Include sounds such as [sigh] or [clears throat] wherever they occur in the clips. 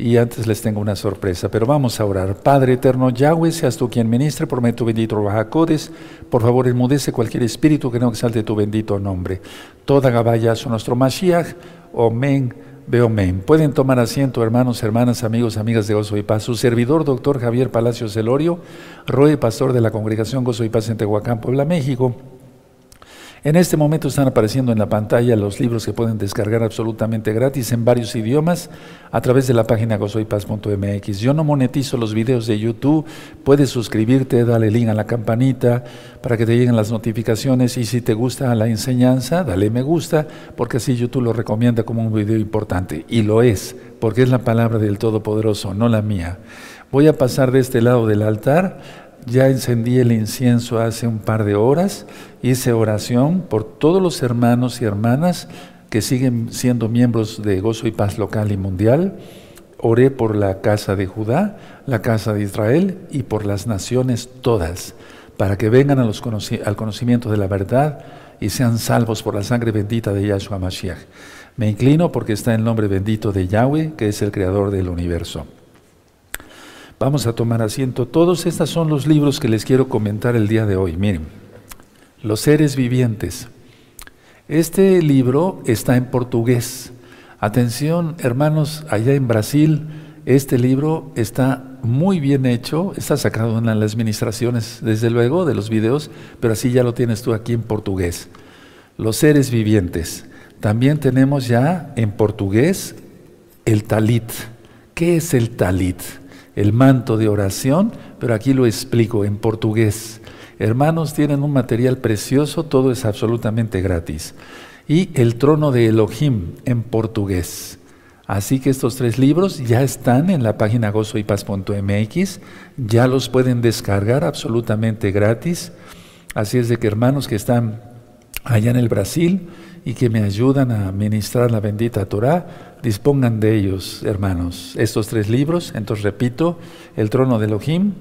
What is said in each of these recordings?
y antes les tengo una sorpresa, pero vamos a orar. Padre eterno Yahweh, seas tú quien ministre, por medio tu bendito Bajacodes, por favor enmudece cualquier espíritu que no exalte tu bendito nombre. Toda Gabaya son nuestro Mashiach, Omen, Beomen. Pueden tomar asiento, hermanos, hermanas, amigos, amigas de Gozo y Paz. Su servidor, doctor Javier Palacios Celorio, Roe, pastor de la Congregación Gozo y Paz en Tehuacán, Puebla, México en este momento están apareciendo en la pantalla los libros que pueden descargar absolutamente gratis en varios idiomas a través de la página gozoypaz.mx. Yo no monetizo los videos de YouTube, puedes suscribirte, dale link a la campanita para que te lleguen las notificaciones y si te gusta la enseñanza, dale me gusta, porque así YouTube lo recomienda como un video importante. Y lo es, porque es la palabra del Todopoderoso, no la mía. Voy a pasar de este lado del altar ya encendí el incienso hace un par de horas, hice oración por todos los hermanos y hermanas que siguen siendo miembros de Gozo y Paz local y mundial. Oré por la casa de Judá, la casa de Israel y por las naciones todas, para que vengan a los al conocimiento de la verdad y sean salvos por la sangre bendita de Yahshua Mashiach. Me inclino porque está el nombre bendito de Yahweh, que es el creador del universo. Vamos a tomar asiento. Todos estos son los libros que les quiero comentar el día de hoy. Miren, Los seres vivientes. Este libro está en portugués. Atención, hermanos, allá en Brasil, este libro está muy bien hecho, está sacado en las administraciones, desde luego, de los videos, pero así ya lo tienes tú aquí en portugués. Los seres vivientes. También tenemos ya en portugués el talit. ¿Qué es el talit? El manto de oración, pero aquí lo explico en portugués. Hermanos, tienen un material precioso, todo es absolutamente gratis. Y el trono de Elohim en portugués. Así que estos tres libros ya están en la página gozoypaz.mx, ya los pueden descargar absolutamente gratis. Así es de que hermanos que están allá en el Brasil y que me ayudan a ministrar la bendita Torah, dispongan de ellos, hermanos, estos tres libros. Entonces repito, el trono de Elohim,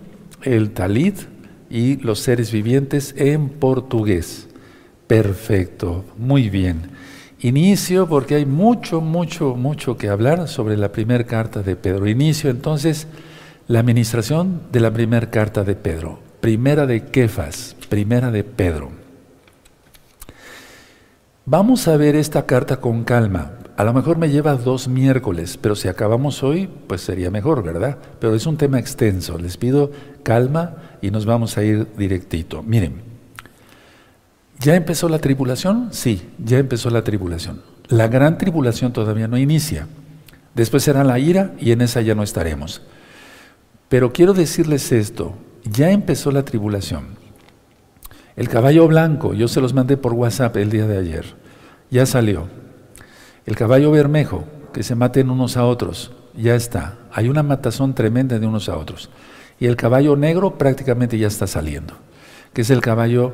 el Talit y los seres vivientes en portugués. Perfecto, muy bien. Inicio porque hay mucho, mucho, mucho que hablar sobre la primera carta de Pedro. Inicio entonces la administración de la primera carta de Pedro. Primera de Kefas, primera de Pedro. Vamos a ver esta carta con calma. A lo mejor me lleva dos miércoles, pero si acabamos hoy, pues sería mejor, ¿verdad? Pero es un tema extenso. Les pido calma y nos vamos a ir directito. Miren, ¿ya empezó la tribulación? Sí, ya empezó la tribulación. La gran tribulación todavía no inicia. Después será la ira y en esa ya no estaremos. Pero quiero decirles esto, ya empezó la tribulación. El caballo blanco, yo se los mandé por WhatsApp el día de ayer, ya salió. El caballo bermejo, que se maten unos a otros, ya está. Hay una matazón tremenda de unos a otros. Y el caballo negro prácticamente ya está saliendo, que es el caballo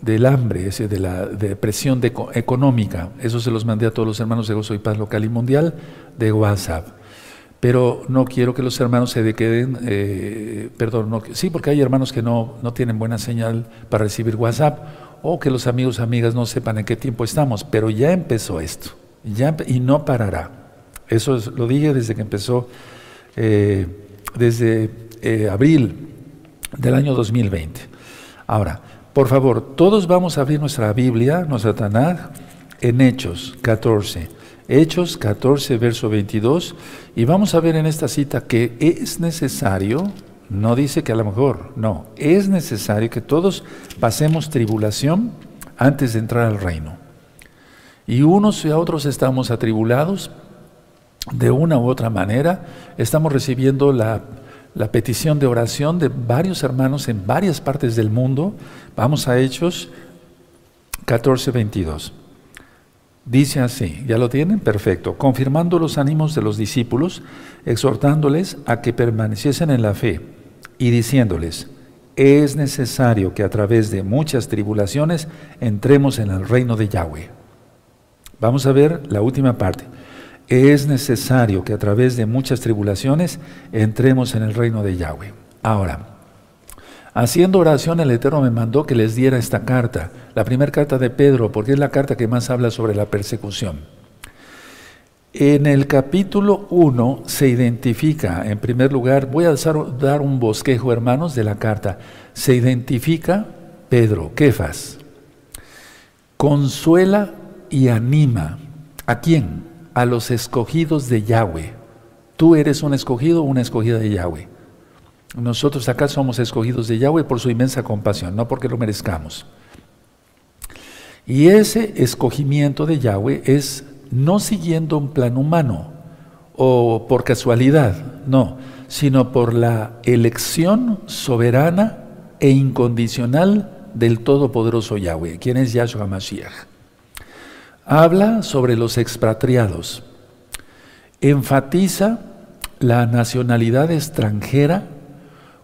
del hambre, ese de la depresión económica. Eso se los mandé a todos los hermanos de Gozo y Paz local y mundial de WhatsApp. Pero no quiero que los hermanos se queden, eh, perdón, no, sí, porque hay hermanos que no, no tienen buena señal para recibir WhatsApp o que los amigos, amigas no sepan en qué tiempo estamos, pero ya empezó esto y no parará. Eso lo dije desde que empezó, eh, desde eh, abril del año 2020. Ahora, por favor, todos vamos a abrir nuestra Biblia, nuestra Tanaj, en Hechos 14. Hechos 14, verso 22, y vamos a ver en esta cita que es necesario, no dice que a lo mejor, no, es necesario que todos pasemos tribulación antes de entrar al reino. Y unos y otros estamos atribulados de una u otra manera. Estamos recibiendo la, petición de oración de varios hermanos en varias partes del mundo. Vamos a Hechos 14, 22. Dice así, ¿ya lo tienen? Perfecto. Confirmando los ánimos de los discípulos, exhortándoles a que permaneciesen en la fe y diciéndoles, es necesario que a través de muchas tribulaciones entremos en el reino de Yahweh. Vamos a ver la última parte. Es necesario que a través de muchas tribulaciones entremos en el reino de Yahweh. Ahora, haciendo oración, el Eterno me mandó que les diera esta carta, la primera carta de Pedro, porque es la carta que más habla sobre la persecución. En el capítulo 1 se identifica, en primer lugar, voy a dar un bosquejo, hermanos, de la carta. Se identifica Pedro, Kefas. Consuela y anima. ¿A quién? A los escogidos de Yahweh. Tú eres un escogido o una escogida de Yahweh. Nosotros acá somos escogidos de Yahweh por su inmensa compasión, no porque lo merezcamos. Y ese escogimiento de Yahweh es no siguiendo un plan humano o por casualidad, no, sino por la elección soberana e incondicional del Todopoderoso Yahweh, quien es Yahshua Mashiach. Habla sobre los expatriados, enfatiza la nacionalidad extranjera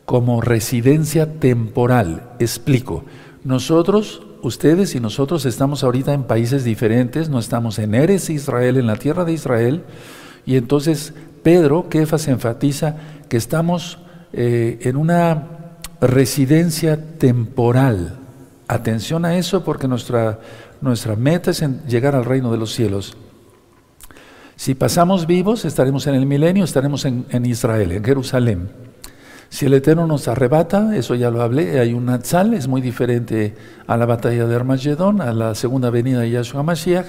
como residencia temporal. Explico, nosotros ustedes y nosotros estamos ahorita en países diferentes, no estamos en Eres Israel, en la tierra de Israel, y entonces Pedro, Kefas, enfatiza que estamos eh, en una residencia temporal. Atención a eso porque nuestra, nuestra meta es llegar al reino de los cielos. Si pasamos vivos, estaremos en el milenio, estaremos en, en Israel, en Jerusalén. Si el Eterno nos arrebata, eso ya lo hablé, hay un Natsal, es muy diferente a la batalla de Armagedón, a la segunda venida de Yahshua Mashiach.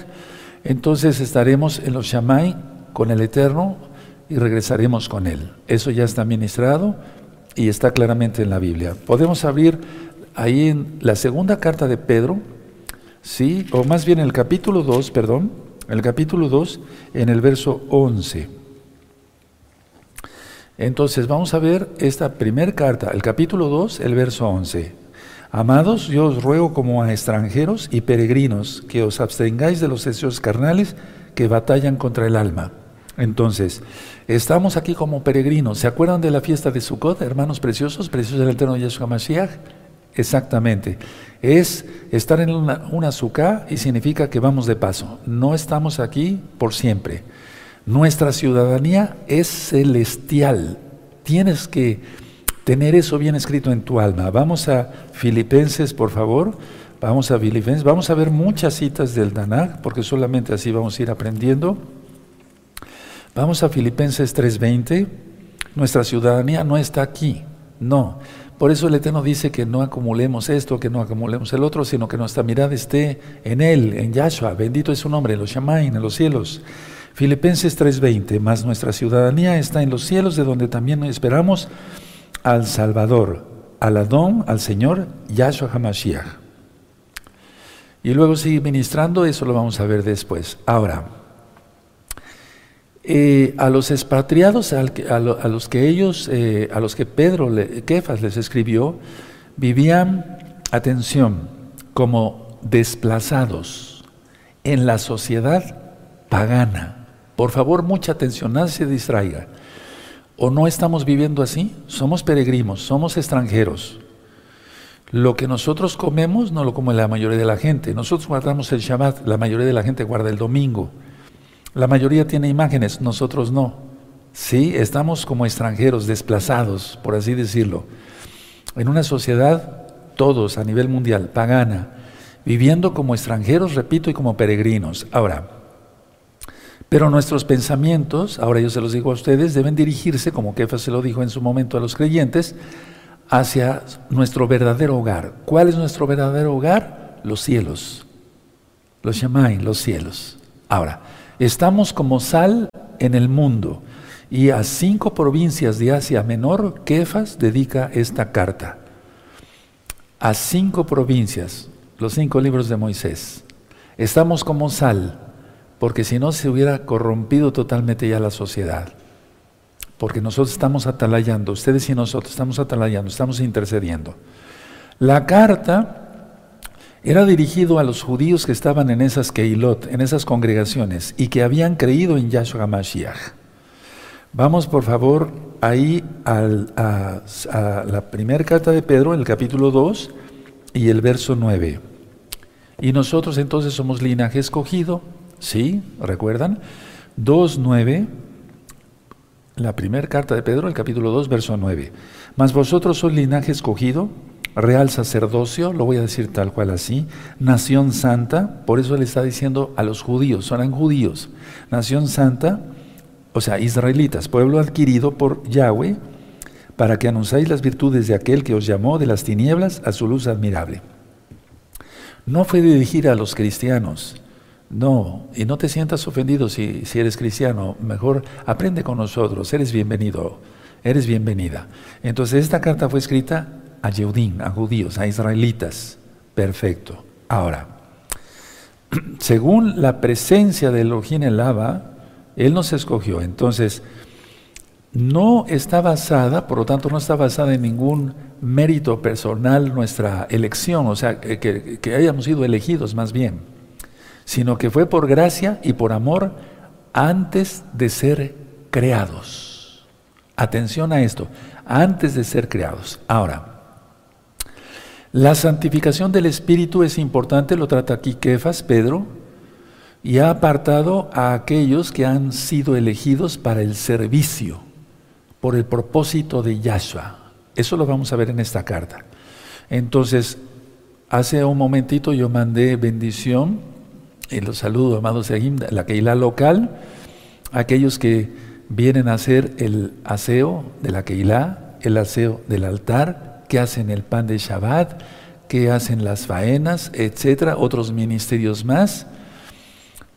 Entonces estaremos en los Shamay con el Eterno y regresaremos con Él. Eso ya está ministrado y está claramente en la Biblia. Podemos abrir ahí en la segunda carta de Pedro, ¿sí? o más bien el capítulo 2, perdón, el capítulo 2, en el verso 11. Entonces vamos a ver esta primera carta, el capítulo 2, el verso 11. Amados, yo os ruego como a extranjeros y peregrinos que os abstengáis de los deseos carnales que batallan contra el alma. Entonces, estamos aquí como peregrinos. ¿Se acuerdan de la fiesta de Sukkot, hermanos preciosos, preciosos del eterno Yeshua Mashiach? Exactamente. Es estar en una, una y significa que vamos de paso. No estamos aquí por siempre. Nuestra ciudadanía es celestial. Tienes que tener eso bien escrito en tu alma. Vamos a Filipenses, por favor. Vamos a Filipenses. Vamos a ver muchas citas del Danag, porque solamente así vamos a ir aprendiendo. Vamos a Filipenses 3:20. Nuestra ciudadanía no está aquí. No. Por eso el Eterno dice que no acumulemos esto, que no acumulemos el otro, sino que nuestra mirada esté en Él, en Yahshua. Bendito es su nombre, en los Shamain, en los cielos. Filipenses 3:20, más nuestra ciudadanía está en los cielos, de donde también esperamos al Salvador, al Adón, al Señor, Yahshua HaMashiach. Y luego sigue ministrando, eso lo vamos a ver después. Ahora, eh, a los expatriados, a, los que ellos, eh, a los que Pedro, Kefas les escribió, vivían, atención, como desplazados en la sociedad pagana. Por favor, mucha atención, nadie se distraiga. ¿O no estamos viviendo así? Somos peregrinos, somos extranjeros. Lo que nosotros comemos no lo come la mayoría de la gente. Nosotros guardamos el Shabbat, la mayoría de la gente guarda el domingo. La mayoría tiene imágenes, nosotros no. Sí, estamos como extranjeros, desplazados, por así decirlo. En una sociedad, todos a nivel mundial, pagana, viviendo como extranjeros, repito, y como peregrinos. Ahora, pero nuestros pensamientos, ahora yo se los digo a ustedes, deben dirigirse, como Kefa se lo dijo en su momento a los creyentes, hacia nuestro verdadero hogar. ¿Cuál es nuestro verdadero hogar? Los cielos. Los llamáis los cielos. Ahora, estamos como sal en el mundo y a cinco provincias de Asia Menor, Kefas dedica esta carta. A cinco provincias, los cinco libros de Moisés. Estamos como sal porque si no se hubiera corrompido totalmente ya la sociedad. Porque nosotros estamos atalayando, ustedes y nosotros estamos atalayando, estamos intercediendo. La carta era dirigido a los judíos que estaban en esas keilot, en esas congregaciones, y que habían creído en Yahshua Mashiach. Vamos por favor ahí a, a la primera carta de Pedro, el capítulo 2 y el verso 9. Y nosotros entonces somos linaje escogido, ¿Sí? ¿Recuerdan? 2.9, la primera carta de Pedro, el capítulo 2, verso 9. Mas vosotros sois linaje escogido, real sacerdocio, lo voy a decir tal cual así, nación santa, por eso le está diciendo a los judíos, son judíos, nación santa, o sea, israelitas, pueblo adquirido por Yahweh, para que anunciéis las virtudes de aquel que os llamó de las tinieblas a su luz admirable. No fue dirigir a los cristianos, no, y no te sientas ofendido si, si eres cristiano, mejor aprende con nosotros, eres bienvenido, eres bienvenida. Entonces esta carta fue escrita a Yehudim, a judíos, a israelitas. Perfecto. Ahora, [clears throat] según la presencia de Elohim el Lava, Él nos escogió. Entonces, no está basada, por lo tanto, no está basada en ningún mérito personal nuestra elección, o sea, que hayamos sido elegidos más bien, sino que fue por gracia y por amor antes de ser creados. Atención a esto, antes de ser creados. Ahora, la santificación del Espíritu es importante, lo trata aquí Kefas, Pedro, y ha apartado a aquellos que han sido elegidos para el servicio, por el propósito de Yahshua. Eso lo vamos a ver en esta carta. Entonces, hace un momentito yo mandé bendición, y los saludo, amados de la Keilah local, aquellos que vienen a hacer el aseo de la Keilah, el aseo del altar, que hacen el pan de Shabbat, que hacen las faenas, etcétera, otros ministerios más,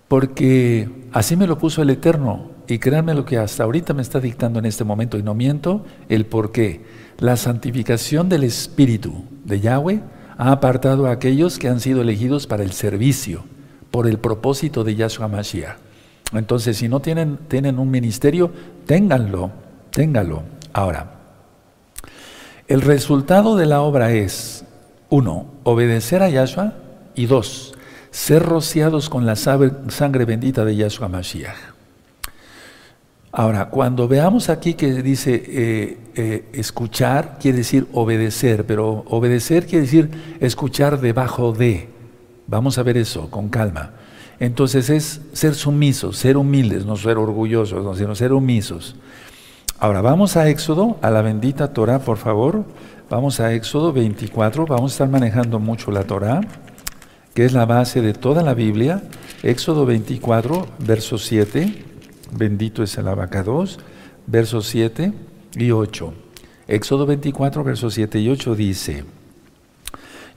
porque así me lo puso el Eterno. Y créanme lo que hasta ahorita me está dictando en este momento, y no miento, el por qué. La santificación del Espíritu de Yahweh ha apartado a aquellos que han sido elegidos para el servicio, por el propósito de Yahshua Mashiach. Entonces, si no tienen, tienen un ministerio, ténganlo, ténganlo. Ahora, el resultado de la obra es, uno, obedecer a Yahshua y dos, ser rociados con la sangre bendita de Yahshua Mashiach. Ahora, cuando veamos aquí que dice eh, eh, escuchar, quiere decir obedecer, pero obedecer quiere decir escuchar debajo de. Vamos a ver eso con calma. Entonces es ser sumisos, ser humildes, no ser orgullosos, sino ser sumisos. Ahora vamos a Éxodo, a la bendita Torah, por favor. Vamos a Éxodo 24, vamos a estar manejando mucho la Torah, que es la base de toda la Biblia. Éxodo 24, verso 7, bendito es el abacados, versos 7 y 8. Éxodo 24, versos 7 y 8 dice,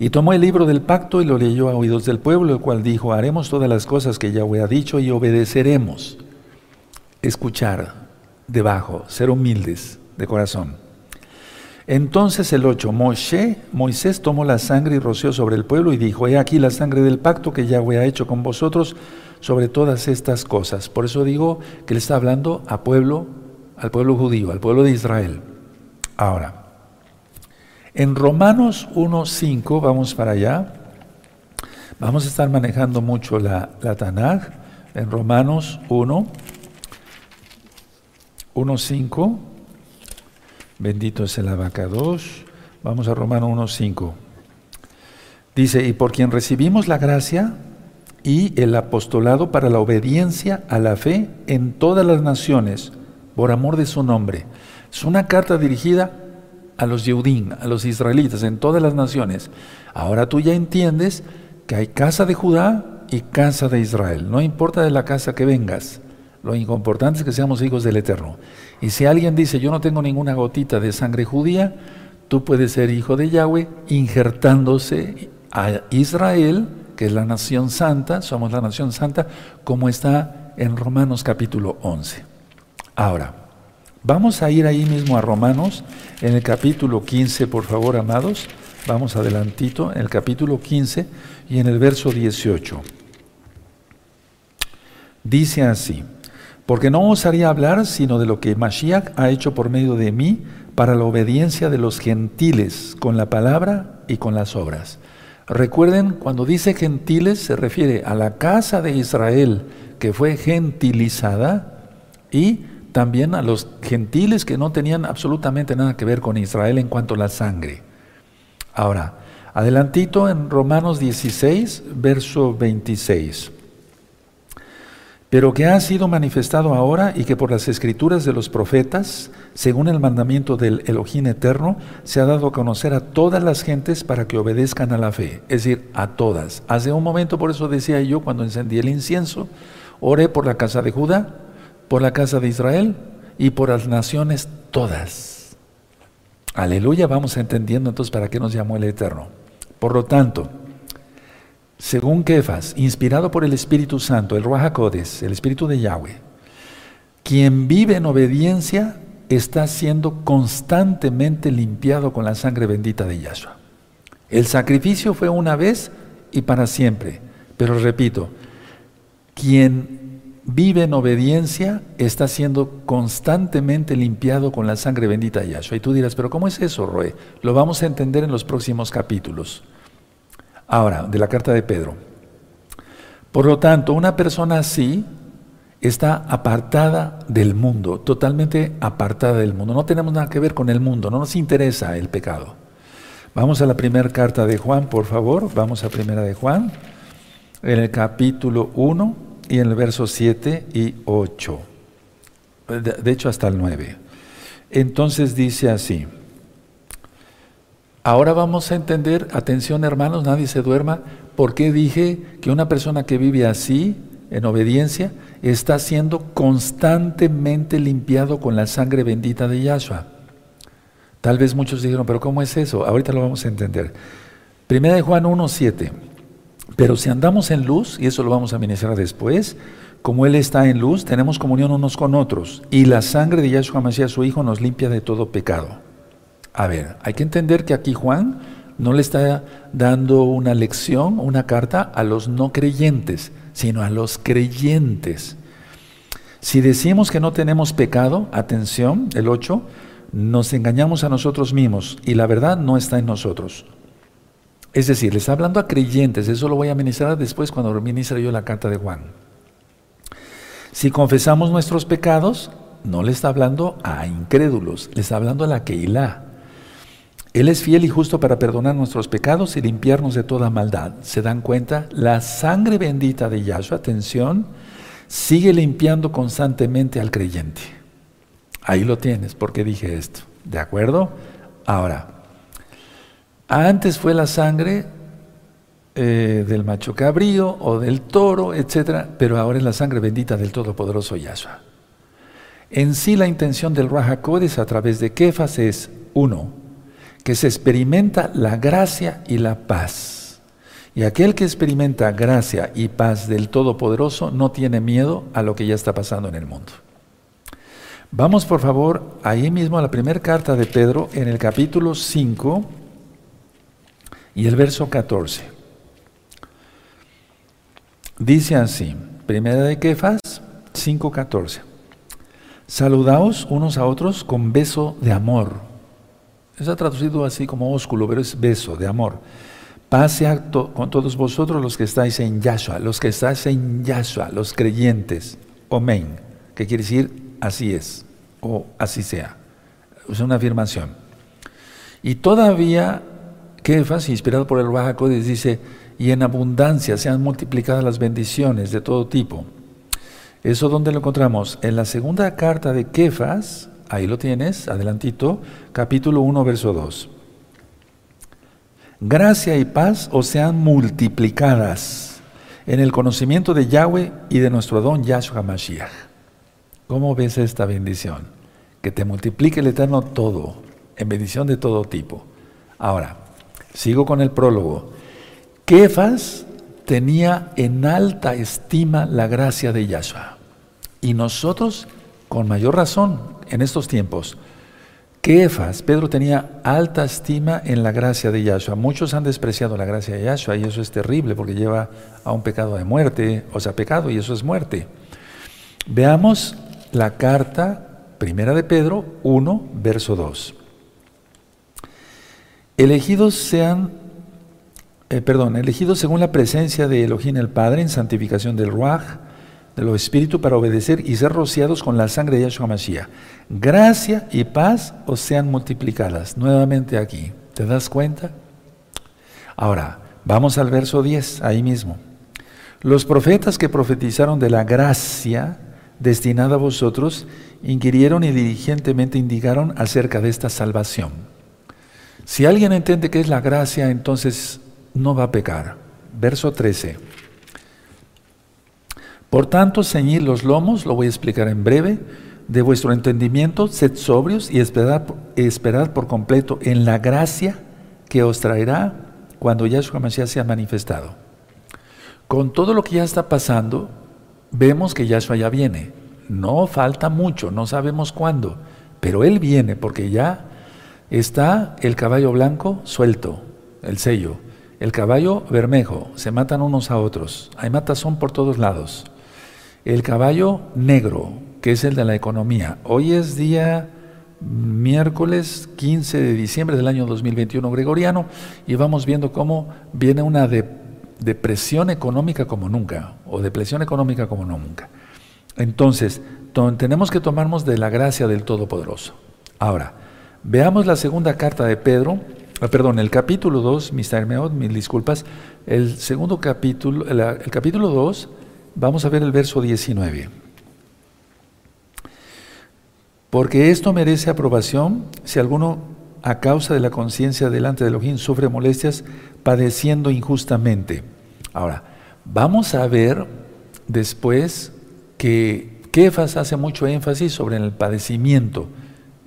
y tomó el libro del pacto y lo leyó a oídos del pueblo, el cual dijo, haremos todas las cosas que Yahweh ha dicho y obedeceremos. Escuchar, debajo, ser humildes de corazón. Entonces el 8, Moshe, Moisés tomó la sangre y roció sobre el pueblo y dijo, he aquí la sangre del pacto que Yahweh ha hecho con vosotros sobre todas estas cosas. Por eso digo que le está hablando a pueblo, al pueblo judío, al pueblo de Israel. Ahora, en Romanos 1.5, vamos para allá, vamos a estar manejando mucho la, la Tanaj, en Romanos 1, 1.5. Bendito es el abacados. Vamos a Romano 1.5. Dice, y por quien recibimos la gracia y el apostolado para la obediencia a la fe en todas las naciones, por amor de su nombre. Es una carta dirigida a los Yehudim, a los israelitas, en todas las naciones. Ahora tú ya entiendes que hay casa de Judá y casa de Israel. No importa de la casa que vengas. Lo importante es que seamos hijos del Eterno. Y si alguien dice, yo no tengo ninguna gotita de sangre judía, tú puedes ser hijo de Yahweh injertándose a Israel, que es la nación santa, somos la nación santa, como está en Romanos capítulo 11. Ahora, vamos a ir ahí mismo a Romanos, en el capítulo 15, por favor, amados. Vamos adelantito, en el capítulo 15 y en el verso 18. Dice así porque no osaría hablar sino de lo que Mashiach ha hecho por medio de mí para la obediencia de los gentiles con la palabra y con las obras. Recuerden, cuando dice gentiles se refiere a la casa de Israel que fue gentilizada y también a los gentiles que no tenían absolutamente nada que ver con Israel en cuanto a la sangre. Ahora, adelantito en Romanos 16, verso 26. Pero que ha sido manifestado ahora y que por las escrituras de los profetas, según el mandamiento del Elohim eterno, se ha dado a conocer a todas las gentes para que obedezcan a la fe, es decir, a todas. Hace un momento, por eso decía yo, cuando encendí el incienso, oré por la casa de Judá, por la casa de Israel y por las naciones todas. Aleluya, vamos entendiendo entonces para qué nos llamó el Eterno. Por lo tanto, según Kefas, inspirado por el Espíritu Santo, el Ruach el Espíritu de Yahweh, quien vive en obediencia está siendo constantemente limpiado con la sangre bendita de Yahshua. El sacrificio fue una vez y para siempre, pero repito, quien vive en obediencia está siendo constantemente limpiado con la sangre bendita de Yahshua. Y tú dirás, pero ¿cómo es eso, Roe? Lo vamos a entender en los próximos capítulos. Ahora, de la carta de Pedro. Por lo tanto, una persona así está apartada del mundo, totalmente apartada del mundo. No tenemos nada que ver con el mundo, no nos interesa el pecado. Vamos a la primera carta de Juan, por favor. Vamos a primera de Juan, en el capítulo 1 y en el verso 7 y 8. De hecho, hasta el 9. Entonces dice así. Ahora vamos a entender, atención hermanos, nadie se duerma, por qué dije que una persona que vive así, en obediencia, está siendo constantemente limpiado con la sangre bendita de Yahshua. Tal vez muchos dijeron, pero ¿cómo es eso? Ahorita lo vamos a entender. Primera de Juan 1, 7. Pero si andamos en luz, y eso lo vamos a ministrar después, como Él está en luz, tenemos comunión unos con otros, y la sangre de Yahshua Mashiach, su Hijo, nos limpia de todo pecado. A ver, hay que entender que aquí Juan no le está dando una lección, una carta a los no creyentes, sino a los creyentes. Si decimos que no tenemos pecado, atención, el 8, nos engañamos a nosotros mismos y la verdad no está en nosotros. Es decir, le está hablando a creyentes, eso lo voy a ministrar después cuando ministre yo la carta de Juan. Si confesamos nuestros pecados, no le está hablando a incrédulos, le está hablando a la Keilah, él es fiel y justo para perdonar nuestros pecados y limpiarnos de toda maldad. ¿Se dan cuenta? La sangre bendita de Yahshua, atención, sigue limpiando constantemente al creyente. Ahí lo tienes, porque dije esto. ¿De acuerdo? Ahora, antes fue la sangre eh, del macho cabrío o del toro, etcétera, pero ahora es la sangre bendita del Todopoderoso Yahshua. En sí, la intención del Rahakodes a través de Kefas es, uno, que se experimenta la gracia y la paz. Y aquel que experimenta gracia y paz del Todopoderoso no tiene miedo a lo que ya está pasando en el mundo. Vamos por favor ahí mismo a la primera carta de Pedro en el capítulo 5 y el verso 14. Dice así, primera de Kefas 5:14. Saludaos unos a otros con beso de amor. Está traducido así como ósculo, pero es beso de amor. Pase acto con todos vosotros los que estáis en Yahshua, los que estáis en Yahshua, los creyentes. Omen, que quiere decir así es, o así sea. Es una afirmación. Y todavía, Kefas, inspirado por el Bajacodes, dice, y en abundancia sean multiplicadas las bendiciones de todo tipo. ¿Eso dónde lo encontramos? En la segunda carta de Kefas, Ahí lo tienes, adelantito, capítulo 1, verso 2. Gracia y paz os sean multiplicadas en el conocimiento de Yahweh y de nuestro don Yahshua Mashiach. ¿Cómo ves esta bendición? Que te multiplique el Eterno todo, en bendición de todo tipo. Ahora, sigo con el prólogo. Kefas tenía en alta estima la gracia de Yahshua. Y nosotros, con mayor razón, en estos tiempos. Kefas, Pedro tenía alta estima en la gracia de Yahshua. Muchos han despreciado la gracia de Yahshua y eso es terrible porque lleva a un pecado de muerte, o sea, pecado y eso es muerte. Veamos la carta primera de Pedro 1, verso 2. Elegidos sean, eh, perdón, elegidos según la presencia de Elohim el Padre en santificación del Ruach, de los espíritus para obedecer y ser rociados con la sangre de Yahshua Mashiach. Gracia y paz os sean multiplicadas. Nuevamente aquí. ¿Te das cuenta? Ahora, vamos al verso 10, ahí mismo. Los profetas que profetizaron de la gracia destinada a vosotros, inquirieron y diligentemente indicaron acerca de esta salvación. Si alguien entiende que es la gracia, entonces no va a pecar. Verso 13. Por tanto, ceñid los lomos, lo voy a explicar en breve, de vuestro entendimiento, sed sobrios y esperad, por completo en la gracia que os traerá cuando Yahshua Mashiach sea manifestado. Con todo lo que ya está pasando, vemos que Yahshua ya viene. No falta mucho, no sabemos cuándo, pero Él viene porque ya está el caballo blanco suelto, el sello, el caballo bermejo, se matan unos a otros, hay matazón por todos lados. El caballo negro, que es el de la economía. Hoy es día miércoles 15 de diciembre del año 2021 gregoriano y vamos viendo cómo viene una depresión económica como nunca, o depresión económica como nunca. Entonces, tenemos que tomarnos de la gracia del Todopoderoso. Ahora, veamos la segunda carta de Pedro, ah, perdón, el capítulo 2, Mr. Meod, mil disculpas, el segundo capítulo, el capítulo 2, vamos a ver el verso 19. Porque esto merece aprobación si alguno a causa de la conciencia delante de Elohim sufre molestias padeciendo injustamente. Ahora, vamos a ver después que Kefas hace mucho énfasis sobre el padecimiento,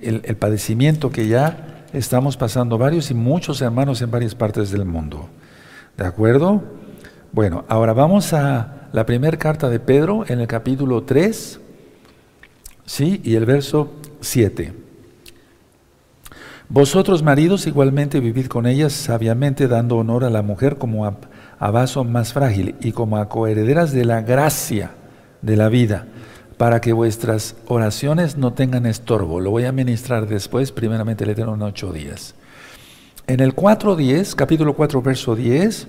el, el padecimiento que ya estamos pasando varios y muchos hermanos en varias partes del mundo. ¿De acuerdo? Bueno, ahora vamos a la primera carta de Pedro en el capítulo 3, ¿sí? Y el verso 7. Vosotros maridos igualmente vivid con ellas sabiamente dando honor a la mujer como a, a vaso más frágil y como a coherederas de la gracia de la vida, para que vuestras oraciones no tengan estorbo. Lo voy a ministrar después, primeramente el Eterno en ocho días. En el 4.10, capítulo 4, verso 10,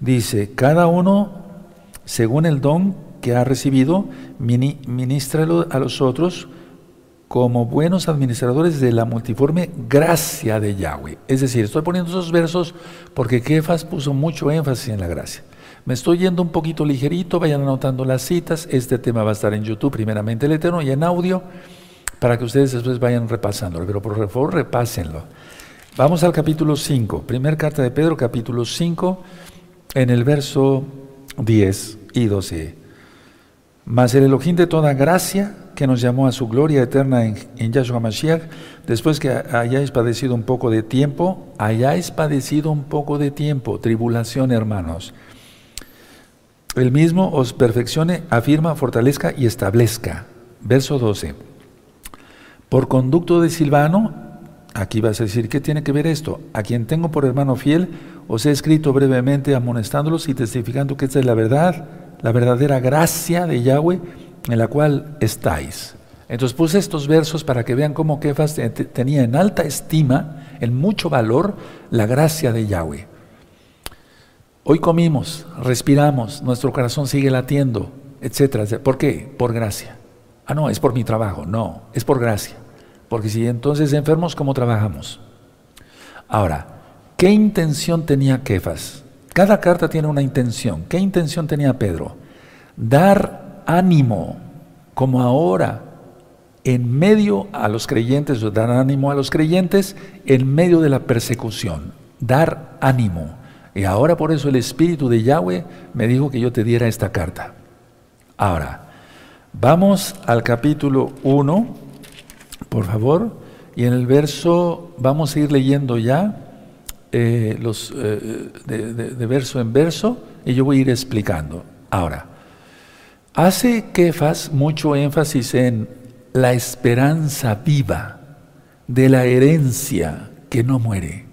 dice, cada uno, según el don que ha recibido, ministralo a los otros como buenos administradores de la multiforme gracia de Yahweh. Es decir, estoy poniendo esos versos porque Kefas puso mucho énfasis en la gracia. Me estoy yendo un poquito ligerito, vayan anotando las citas. Este tema va a estar en YouTube, primeramente el Eterno, y en audio, para que ustedes después vayan repasándolo. Pero por favor, repásenlo. Vamos al capítulo 5, primer carta de Pedro, capítulo 5, en el verso 10 y 12. Mas el Elohim de toda gracia, que nos llamó a su gloria eterna en, en Yahshua Mashiach, después que hayáis padecido un poco de tiempo, hayáis padecido un poco de tiempo, tribulación, hermanos el mismo os perfeccione, afirma, fortalezca y establezca. Verso 12. Por conducto de Silvano, aquí vas a decir, ¿qué tiene que ver esto? A quien tengo por hermano fiel, os he escrito brevemente amonestándolos y testificando que esta es la verdad, la verdadera gracia de Yahweh en la cual estáis. Entonces puse estos versos para que vean cómo Kefas tenía en alta estima, en mucho valor, la gracia de Yahweh. Hoy comimos, respiramos, nuestro corazón sigue latiendo, etcétera. ¿Por qué? Por gracia. Ah, no, es por mi trabajo. No, es por gracia. Porque si entonces enfermos, ¿cómo trabajamos? Ahora, ¿qué intención tenía Kefas? Cada carta tiene una intención. ¿Qué intención tenía Pedro? Dar ánimo, como ahora, en medio a los creyentes, dar ánimo a los creyentes en medio de la persecución. Dar ánimo. Y ahora por eso el Espíritu de Yahweh me dijo que yo te diera esta carta. Ahora, vamos al capítulo 1, por favor, y en el verso, vamos a ir leyendo ya eh, eh, de, verso en verso, y yo voy a ir explicando. Ahora, hace Kefas mucho énfasis en la esperanza viva de la herencia que no muere.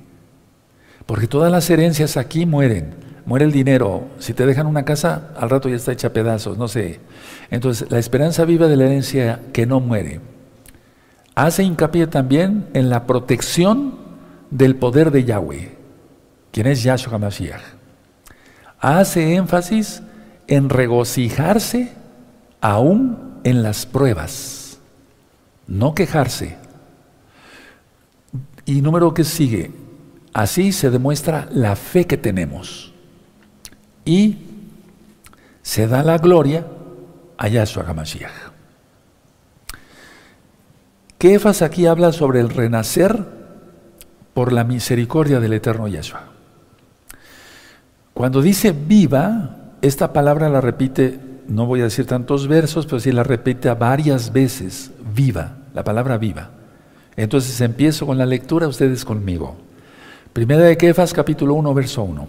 Porque todas las herencias aquí mueren. Muere el dinero. Si te dejan una casa, al rato ya está hecha pedazos, no sé. Entonces, la esperanza viva de la herencia que no muere. Hace hincapié también en la protección del poder de Yahweh, quien es Yahshua HaMashiach. Hace énfasis en regocijarse aún en las pruebas, no quejarse. Y número que sigue, Así se demuestra la fe que tenemos. Y se da la gloria a Yahshua HaMashiach. Kefas aquí habla sobre el renacer por la misericordia del eterno Yahshua. Cuando dice viva, esta palabra la repite, no voy a decir tantos versos, pero sí la repite varias veces, viva, la palabra viva. Entonces empiezo con la lectura, ustedes conmigo. Primera de Kefas, capítulo 1, verso 1.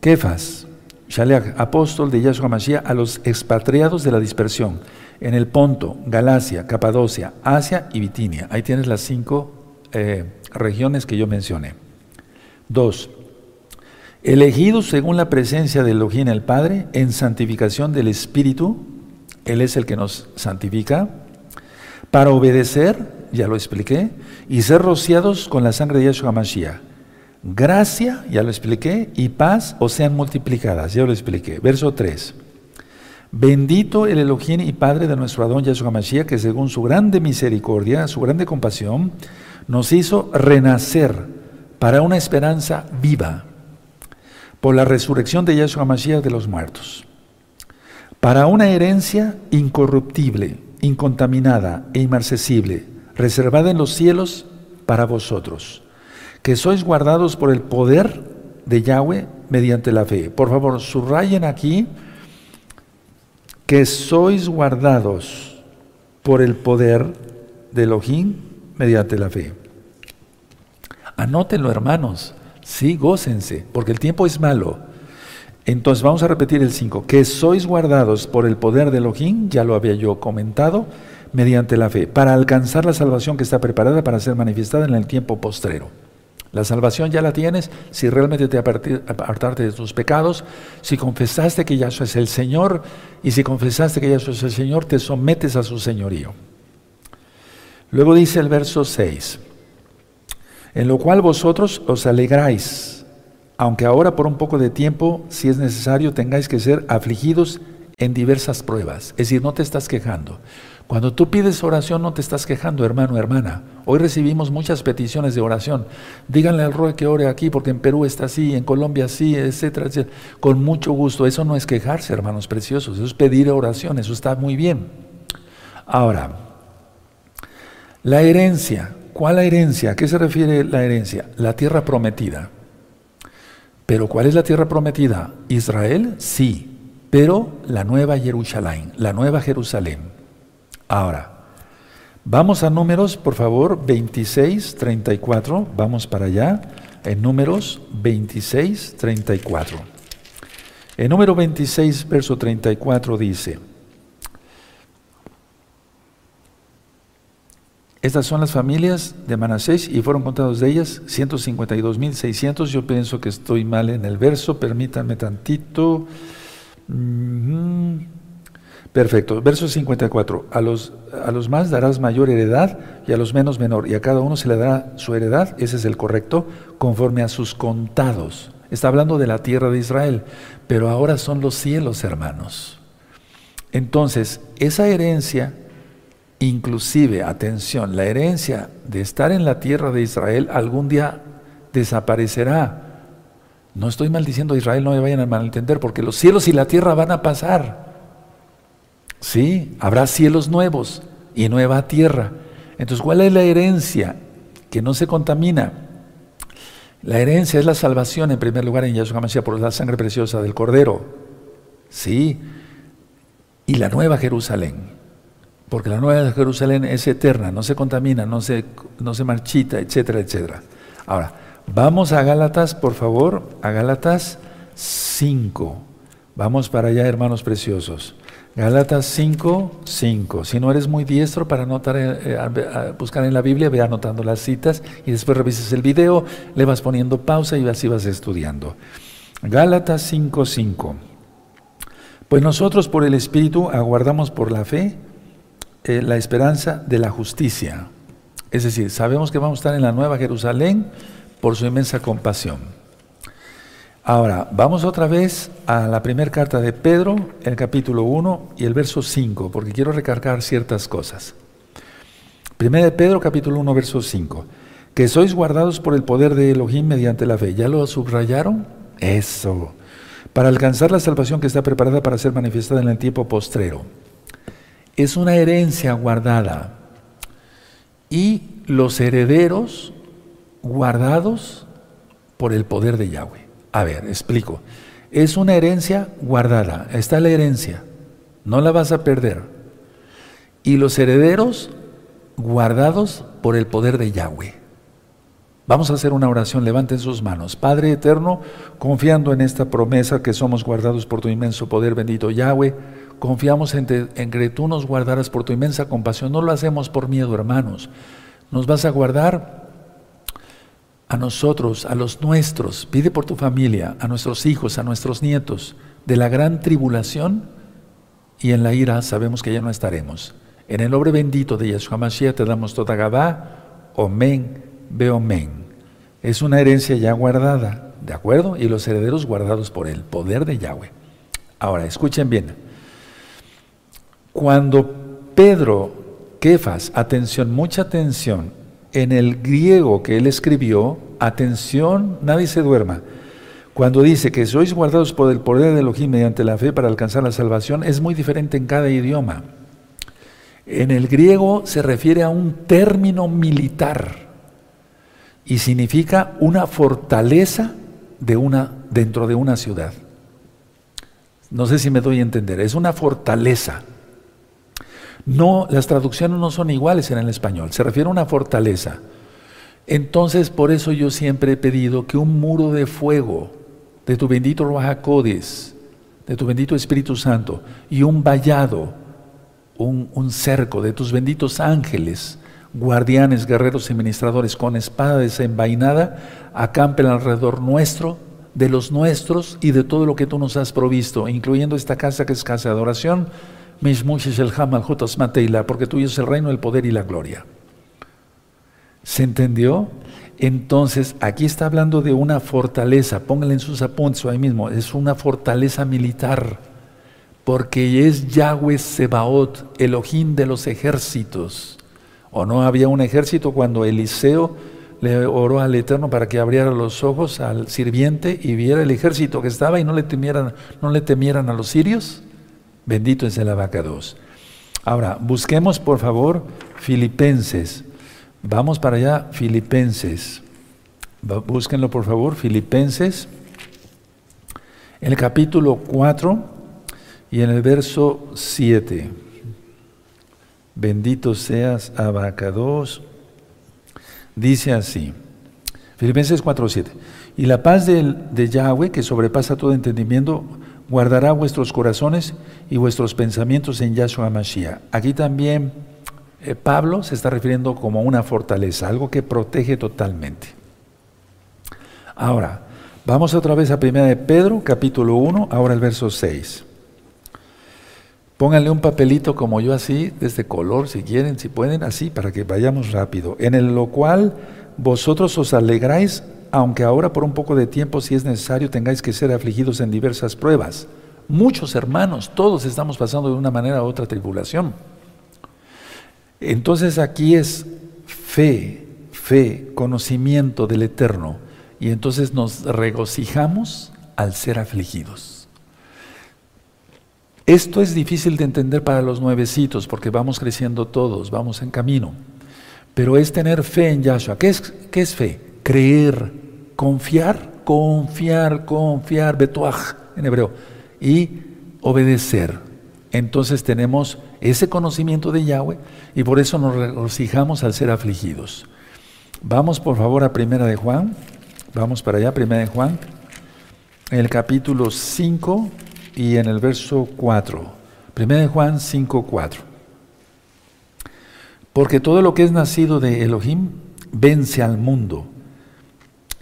Kefas, Shaleach, apóstol de Yahshua Mashiach, a los expatriados de la dispersión, en el Ponto, Galacia, Capadocia, Asia y Bitinia. Ahí tienes las cinco eh, regiones que yo mencioné. Dos, elegidos según la presencia de Elohim el Padre, en santificación del Espíritu, Él es el que nos santifica, para obedecer, ya lo expliqué, y ser rociados con la sangre de Yahshua Mashiach Gracia, ya lo expliqué, y paz o sean multiplicadas, ya lo expliqué. Verso 3. Bendito el Elohim y Padre de nuestro Adón Yahshua Mashiach, que según su grande misericordia, su grande compasión, nos hizo renacer para una esperanza viva por la resurrección de Yahshua Mashiach de los muertos, para una herencia incorruptible, incontaminada e inmarcesible, reservada en los cielos para vosotros que sois guardados por el poder de Yahweh mediante la fe. Por favor, subrayen aquí que sois guardados por el poder de Elohim mediante la fe. Anótenlo, hermanos. Sí, gócense, porque el tiempo es malo. Entonces vamos a repetir el 5. Que sois guardados por el poder de Elohim, ya lo había yo comentado, mediante la fe, para alcanzar la salvación que está preparada para ser manifestada en el tiempo postrero. La salvación ya la tienes si realmente te apartaste de tus pecados, si confesaste que Yahshua es el Señor y si confesaste que Yahshua es el Señor, te sometes a su señorío. Luego dice el verso 6, en lo cual vosotros os alegráis, aunque ahora por un poco de tiempo, si es necesario, tengáis que ser afligidos en diversas pruebas. Es decir, no te estás quejando. Cuando tú pides oración no te estás quejando, hermano, hermana. Hoy recibimos muchas peticiones de oración. Díganle al Roe que ore aquí porque en Perú está así, en Colombia así, etcétera, etcétera. Con mucho gusto. Eso no es quejarse, hermanos preciosos. Eso es pedir oración. Eso está muy bien. Ahora, la herencia. ¿Cuál la herencia? ¿A qué se refiere la herencia? La tierra prometida. Pero ¿cuál es la tierra prometida? ¿Israel? Sí. Pero la nueva Jerusalén, la nueva Jerusalén. Ahora, vamos a números, por favor, 26, 34. Vamos para allá. En números 26, 34. En número 26, verso 34 dice, Estas son las familias de Manasés y fueron contados de ellas 152.600. Yo pienso que estoy mal en el verso, permítanme tantito. Perfecto. Verso 54. A los, a los más darás mayor heredad y a los menos menor, y a cada uno se le dará su heredad, ese es el correcto, conforme a sus contados. Está hablando de la tierra de Israel, pero ahora son los cielos, hermanos. Entonces, esa herencia, inclusive, atención, la herencia de estar en la tierra de Israel algún día desaparecerá. No estoy maldiciendo a Israel, no me vayan a malentender, porque los cielos y la tierra van a pasar. Sí, habrá cielos nuevos y nueva tierra. Entonces, ¿cuál es la herencia? Que no se contamina. La herencia es la salvación en primer lugar en Yahshua Mashiach por la sangre preciosa del Cordero. Sí. Y la nueva Jerusalén. Porque la nueva Jerusalén es eterna, no se contamina, no se, no se marchita, etcétera, etcétera. Ahora, vamos a Gálatas, por favor, a Gálatas 5. Vamos para allá, hermanos preciosos. Gálatas 5, 5. Si no eres muy diestro para anotar, eh, eh, buscar en la Biblia, ve anotando las citas y después revisas el video, le vas poniendo pausa y así vas estudiando. Gálatas 5, 5. Pues nosotros por el Espíritu aguardamos por la fe eh, la esperanza de la justicia. Es decir, sabemos que vamos a estar en la Nueva Jerusalén por su inmensa compasión. Ahora, vamos otra vez a la primera carta de Pedro, el capítulo 1 y el verso 5, porque quiero recargar ciertas cosas. Primera de Pedro, capítulo 1, verso 5. Que sois guardados por el poder de Elohim mediante la fe. ¿Ya lo subrayaron? Eso. para alcanzar la salvación que está preparada para ser manifestada en el tiempo postrero. Es una herencia guardada y los herederos guardados por el poder de Yahweh. A ver, explico. Es una herencia guardada, está la herencia, no la vas a perder. Y los herederos guardados por el poder de Yahweh. Vamos a hacer una oración, levanten sus manos. Padre eterno, confiando en esta promesa que somos guardados por tu inmenso poder, bendito Yahweh, confiamos en, que tú nos guardarás por tu inmensa compasión. No lo hacemos por miedo, hermanos. Nos vas a guardar a nosotros, a los nuestros. Pide por tu familia, a nuestros hijos, a nuestros nietos, de la gran tribulación y en la ira sabemos que ya no estaremos. En el nombre bendito de Yeshua Mashiach te damos toda Gabá, Omen men. Es una herencia ya guardada, ¿de acuerdo? Y los herederos guardados por el poder de Yahweh. Ahora, escuchen bien. Cuando Pedro, Kefas, atención, mucha atención, en el griego que él escribió, atención, nadie se duerma. Cuando dice que sois guardados por el poder de Elohim mediante la fe para alcanzar la salvación, es muy diferente en cada idioma. En el griego se refiere a un término militar y significa una fortaleza de una, dentro de una ciudad. No sé si me doy a entender, es una fortaleza. No, las traducciones no son iguales en el español, se refiere a una fortaleza. Entonces, por eso yo siempre he pedido que un muro de fuego de tu bendito Ruajacodes, de tu bendito Espíritu Santo, y un vallado, un, un cerco de tus benditos ángeles, guardianes, guerreros y ministradores con espada desenvainada, acampen alrededor nuestro, de los nuestros y de todo lo que tú nos has provisto, incluyendo esta casa que es casa de adoración, porque tuyo es el reino, el poder y la gloria. ¿Se entendió? Entonces, aquí está hablando de una fortaleza, póngale en sus apuntes ahí mismo, es una fortaleza militar, porque es Yahweh Sebaot, Elohim de los ejércitos. ¿O no había un ejército cuando Eliseo le oró al Eterno para que abriera los ojos al sirviente y viera el ejército que estaba y no le temieran, no le temieran a los sirios? Bendito es el abacados. Ahora, busquemos por favor Filipenses. Vamos para allá, Filipenses. Búsquenlo por favor, Filipenses. El capítulo 4 y en el verso 7. Bendito seas, Abacados. Dice así, Filipenses 4:7. Y la paz de, de Yahweh, que sobrepasa todo entendimiento, guardará vuestros corazones y vuestros pensamientos en Yahshua Mashiach. Aquí también eh, Pablo se está refiriendo como una fortaleza, algo que protege totalmente. Ahora, vamos otra vez a 1 de Pedro, capítulo 1, ahora el verso 6. Pónganle un papelito como yo así, de este color, si quieren, si pueden, así, para que vayamos rápido. En el lo cual vosotros os alegráis, aunque ahora por un poco de tiempo, si es necesario, tengáis que ser afligidos en diversas pruebas. Muchos hermanos, todos estamos pasando de una manera u otra tribulación. Entonces aquí es fe, fe, conocimiento del Eterno. Y entonces nos regocijamos al ser afligidos. Esto es difícil de entender para los nuevecitos porque vamos creciendo todos, vamos en camino. Pero es tener fe en Yahshua. ¿Qué es, qué es fe? Creer, confiar, confiar, confiar, betuach en hebreo, y obedecer. Entonces tenemos ese conocimiento de Yahweh y por eso nos regocijamos al ser afligidos. Vamos por favor a Primera de Juan. Vamos para allá, Primera de Juan. En el capítulo 5 y en el verso 4. 1 Juan 5, 4. Porque todo lo que es nacido de Elohim vence al mundo.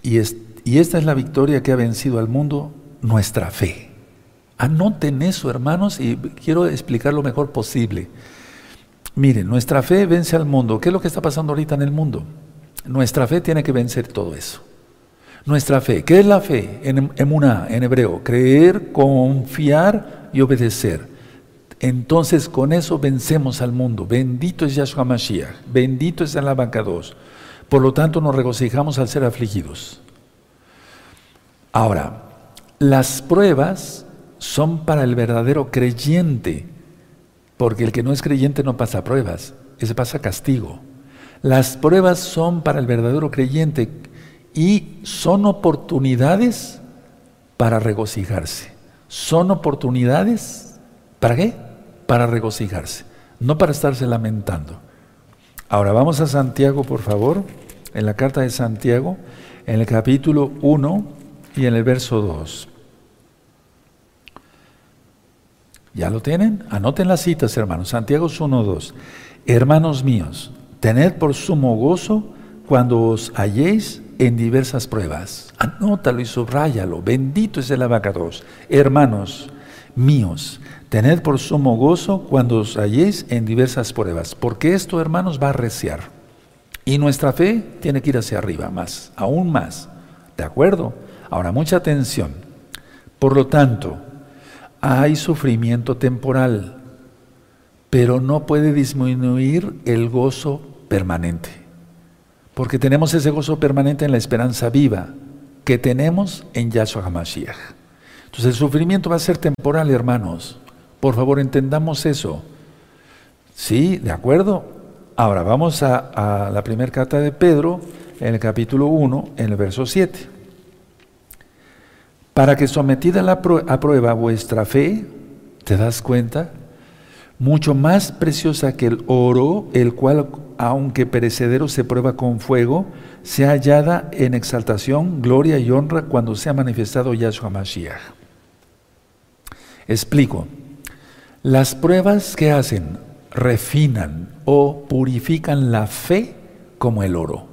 Y, esta es la victoria que ha vencido al mundo, nuestra fe. Anoten eso, hermanos, y quiero explicar lo mejor posible. Miren, nuestra fe vence al mundo. ¿Qué es lo que está pasando ahorita en el mundo? Nuestra fe tiene que vencer todo eso. Nuestra fe, ¿qué es la fe? En emuná, en hebreo, creer, confiar y obedecer. Entonces con eso vencemos al mundo. Bendito es Yahshua Mashiach, bendito es el abacados. Por lo tanto nos regocijamos al ser afligidos. Ahora, las pruebas son para el verdadero creyente, porque el que no es creyente no pasa pruebas, ese pasa castigo. Las pruebas son para el verdadero creyente y son oportunidades para regocijarse. Son oportunidades, ¿para qué? Para regocijarse, no para estarse lamentando. Ahora vamos a Santiago, por favor, en la carta de Santiago, en el capítulo 1 y en el verso 2. ¿Ya lo tienen? Anoten las citas, hermanos. Santiago 1, 2. Hermanos míos, tened por sumo gozo cuando os halléis en diversas pruebas. Anótalo y subráyalo. Bendito es el abacados. Hermanos míos, tened por sumo gozo cuando os halléis en diversas pruebas, porque esto, hermanos, va a reciar. Y nuestra fe tiene que ir hacia arriba, más, aún más. ¿De acuerdo? Ahora, mucha atención. Por lo tanto, hay sufrimiento temporal, pero no puede disminuir el gozo permanente. Porque tenemos ese gozo permanente en la esperanza viva que tenemos en Yahshua HaMashiach. Entonces el sufrimiento va a ser temporal, hermanos. Por favor, entendamos eso. ¿Sí? ¿De acuerdo? Ahora vamos a, la primera carta de Pedro, en el capítulo 1, en el verso 7. Para que sometida a, la a prueba vuestra fe, ¿te das cuenta? Mucho más preciosa que el oro, el cual aunque perecedero se prueba con fuego, sea hallada en exaltación, gloria y honra cuando sea manifestado Yahshua Mashiach. Explico. Las pruebas que hacen refinan o purifican la fe como el oro.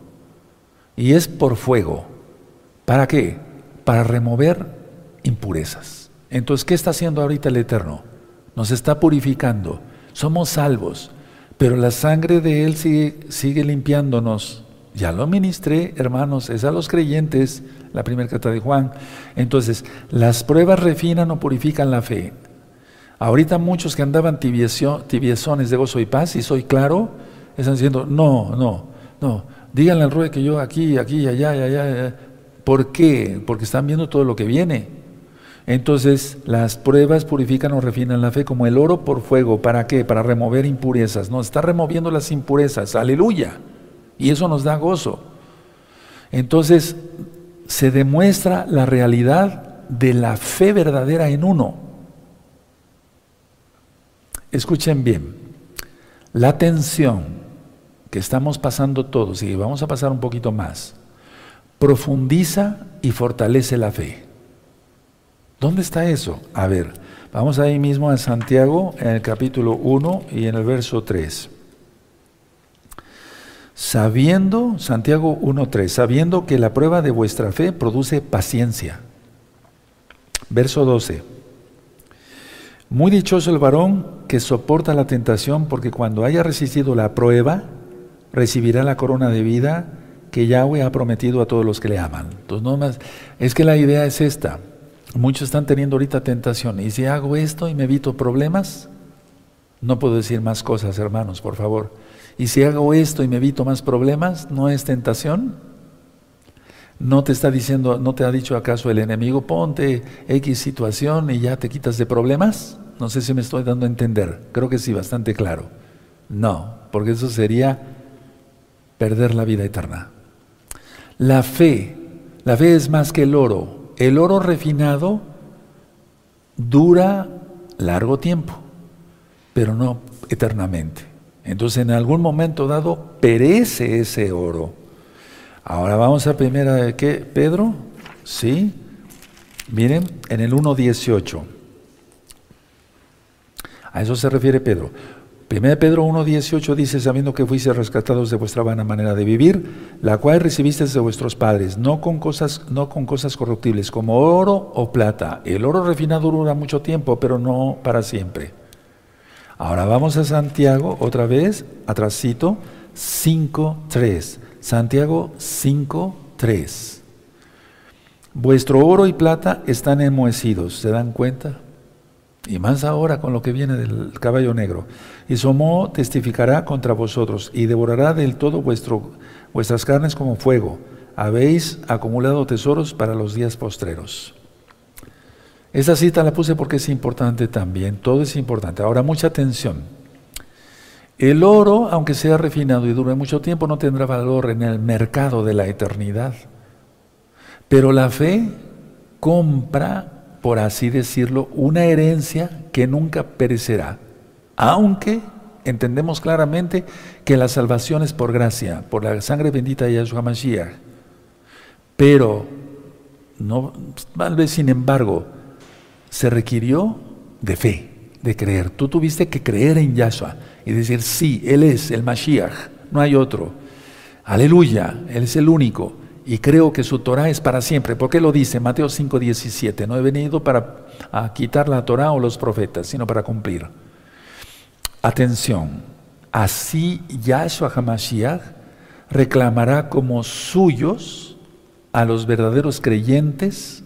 Y es por fuego. ¿Para qué? Para remover impurezas. Entonces, ¿qué está haciendo ahorita el Eterno? Nos está purificando. Somos salvos pero la sangre de Él sigue, sigue limpiándonos. Ya lo ministré, hermanos, es a los creyentes, la primera carta de Juan. Entonces, las pruebas refinan o purifican la fe. Ahorita muchos que andaban tibiezones de gozo y paz, y soy claro, están diciendo, no, no, no, díganle al rey que yo aquí, aquí, allá, allá, allá. ¿Por qué? Porque están viendo todo lo que viene. Entonces, las pruebas purifican o refinan la fe como el oro por fuego. ¿Para qué? Para remover impurezas. Nos está removiendo las impurezas. Aleluya. Y eso nos da gozo. Entonces, se demuestra la realidad de la fe verdadera en uno. Escuchen bien. La tensión que estamos pasando todos, y vamos a pasar un poquito más, profundiza y fortalece la fe. ¿Dónde está eso? A ver, vamos ahí mismo a Santiago, en el capítulo 1 y en el verso 3. Sabiendo, Santiago 1.3, sabiendo que la prueba de vuestra fe produce paciencia. Verso 12. Muy dichoso el varón que soporta la tentación, porque cuando haya resistido la prueba, recibirá la corona de vida que Yahweh ha prometido a todos los que le aman. Entonces, no más, es que la idea es esta. Muchos están teniendo ahorita tentación. ¿Y si hago esto y me evito problemas? No puedo decir más cosas, hermanos, por favor. ¿Y si hago esto y me evito más problemas? ¿No es tentación? ¿No te está diciendo, no te ha dicho acaso el enemigo, ponte X situación y ya te quitas de problemas? No sé si me estoy dando a entender. Creo que sí, bastante claro. No, porque eso sería perder la vida eterna. La fe, la fe es más que el oro, el oro refinado dura largo tiempo, pero no eternamente. Entonces en algún momento dado perece ese oro. Ahora vamos a primera de qué, Pedro, ¿sí? Miren, en el 1.18. A eso se refiere Pedro. 1 Pedro 1.18 dice, sabiendo que fuiste rescatados de vuestra vana manera de vivir, la cual recibisteis de vuestros padres, no con cosas, no con cosas corruptibles, como oro o plata. El oro refinado dura mucho tiempo, pero no para siempre. Ahora vamos a Santiago, otra vez, atrásito, 5.3. Santiago 5.3. Vuestro oro y plata están enmohecidos, ¿se dan cuenta? Y más ahora con lo que viene del caballo negro. Y Somó testificará contra vosotros y devorará del todo vuestro, vuestras carnes como fuego. Habéis acumulado tesoros para los días postreros. Esa cita la puse porque es importante también, todo es importante. Ahora, mucha atención. El oro, aunque sea refinado y dure mucho tiempo, no tendrá valor en el mercado de la eternidad. Pero la fe compra, por así decirlo, una herencia que nunca perecerá, aunque entendemos claramente que la salvación es por gracia, por la sangre bendita de Yahshua Mashiach. Pero, no, tal vez sin embargo, se requirió de fe, de creer. Tú tuviste que creer en Yahshua y decir, sí, Él es el Mashiach, no hay otro. Aleluya, Él es el único. Y creo que su Torah es para siempre. ¿Por qué lo dice? Mateo 5:17. No he venido para quitar la Torah o los profetas, sino para cumplir. Atención, así Yahshua HaMashiach reclamará como suyos a los verdaderos creyentes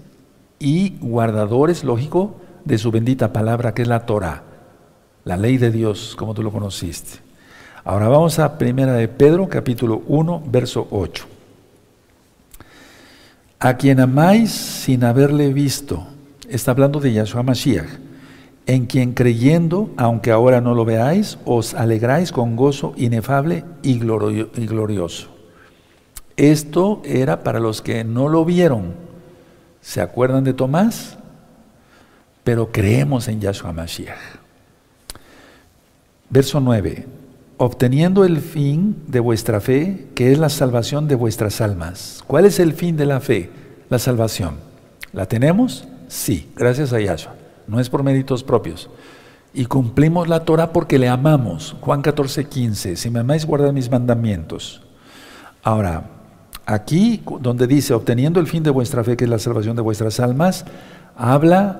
y guardadores, lógico, de su bendita palabra que es la Torah, la ley de Dios, como tú lo conociste. Ahora vamos a Primera de Pedro, capítulo 1, verso 8. A quien amáis sin haberle visto, está hablando de Yahshua Mashiach, en quien creyendo, aunque ahora no lo veáis, os alegráis con gozo inefable y glorioso. Esto era para los que no lo vieron, ¿Se acuerdan de Tomás? Pero creemos en Yahshua Mashiach. Verso 9. Obteniendo el fin de vuestra fe, que es la salvación de vuestras almas. ¿Cuál es el fin de la fe? La salvación. ¿La tenemos? Sí, gracias a Yahshua. No es por méritos propios. Y cumplimos la Torah porque le amamos. Juan 14, 15. Si me amáis, guardad mis mandamientos. Ahora, Aquí, donde dice, obteniendo el fin de vuestra fe, que es la salvación de vuestras almas, habla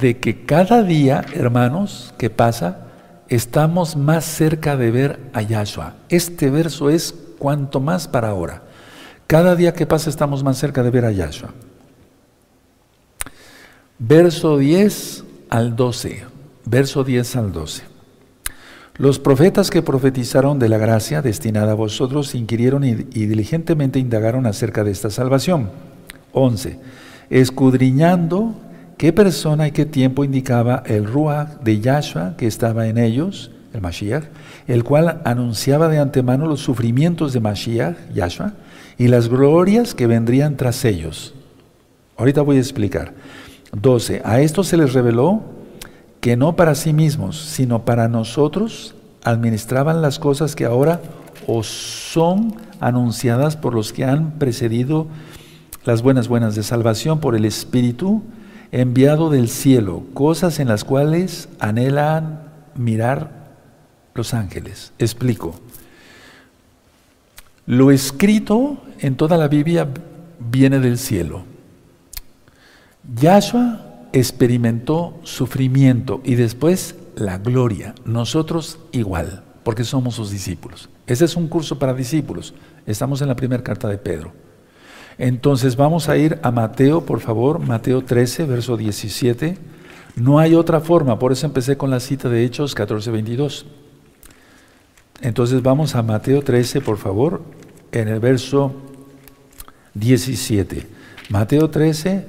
de que cada día, hermanos, que pasa, estamos más cerca de ver a Yahshua. Este verso es cuanto más para ahora. Cada día que pasa estamos más cerca de ver a Yahshua. Verso 10 al 12. Verso 10 al 12. Los profetas que profetizaron de la gracia destinada a vosotros inquirieron y, diligentemente indagaron acerca de esta salvación. 11. Escudriñando qué persona y qué tiempo indicaba el Ruach de Yahshua que estaba en ellos, el Mashiach, el cual anunciaba de antemano los sufrimientos de Mashiach, Yahshua, y las glorias que vendrían tras ellos. Ahorita voy a explicar. 12. A esto se les reveló que no para sí mismos, sino para nosotros, administraban las cosas que ahora os son anunciadas por los que han precedido las buenas buenas de salvación por el Espíritu enviado del cielo, cosas en las cuales anhelan mirar los ángeles. Explico. Lo escrito en toda la Biblia viene del cielo. Yahshua experimentó sufrimiento y después la gloria. Nosotros igual, porque somos sus discípulos. Ese es un curso para discípulos. Estamos en la primera carta de Pedro. Entonces vamos a ir a Mateo, por favor, Mateo 13, verso 17. No hay otra forma, por eso empecé con la cita de Hechos 14, 22. Entonces vamos a Mateo 13, por favor, en el verso 17. Mateo 13,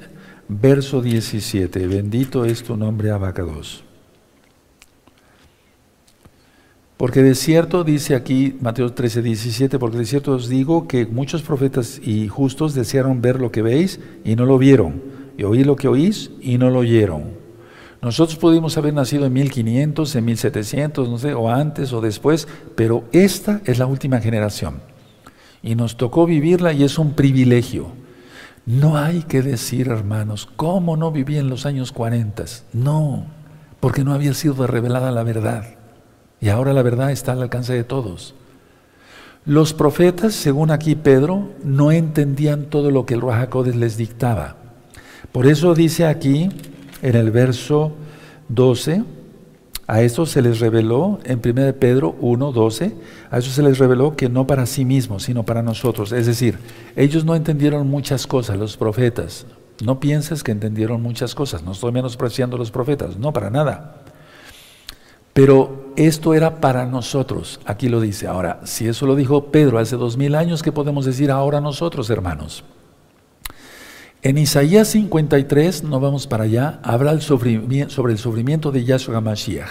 verso 17. Bendito es tu nombre, Abacados. Porque de cierto, dice aquí Mateo 13, 17, porque de cierto os digo que muchos profetas y justos desearon ver lo que veis y no lo vieron, y oír lo que oís y no lo oyeron. Nosotros pudimos haber nacido en 1500, en 1700, no sé, o antes o después, pero esta es la última generación. Y nos tocó vivirla y es un privilegio. No hay que decir, hermanos, ¿cómo no viví en los años 40? No, porque no había sido revelada la verdad. Y ahora la verdad está al alcance de todos. Los profetas, según aquí Pedro, no entendían todo lo que el Ruajacodes les dictaba. Por eso dice aquí, en el verso 12, a eso se les reveló en 1 Pedro 1, 12, a eso se les reveló que no para sí mismos, sino para nosotros. Es decir, ellos no entendieron muchas cosas, los profetas. No pienses que entendieron muchas cosas, no estoy menospreciando a los profetas, no, para nada. Pero esto era para nosotros, aquí lo dice. Ahora, si eso lo dijo Pedro hace dos mil años, ¿qué podemos decir ahora nosotros, hermanos? En Isaías 53, no vamos para allá, habla sobre el sufrimiento de Yahshua Mashiach.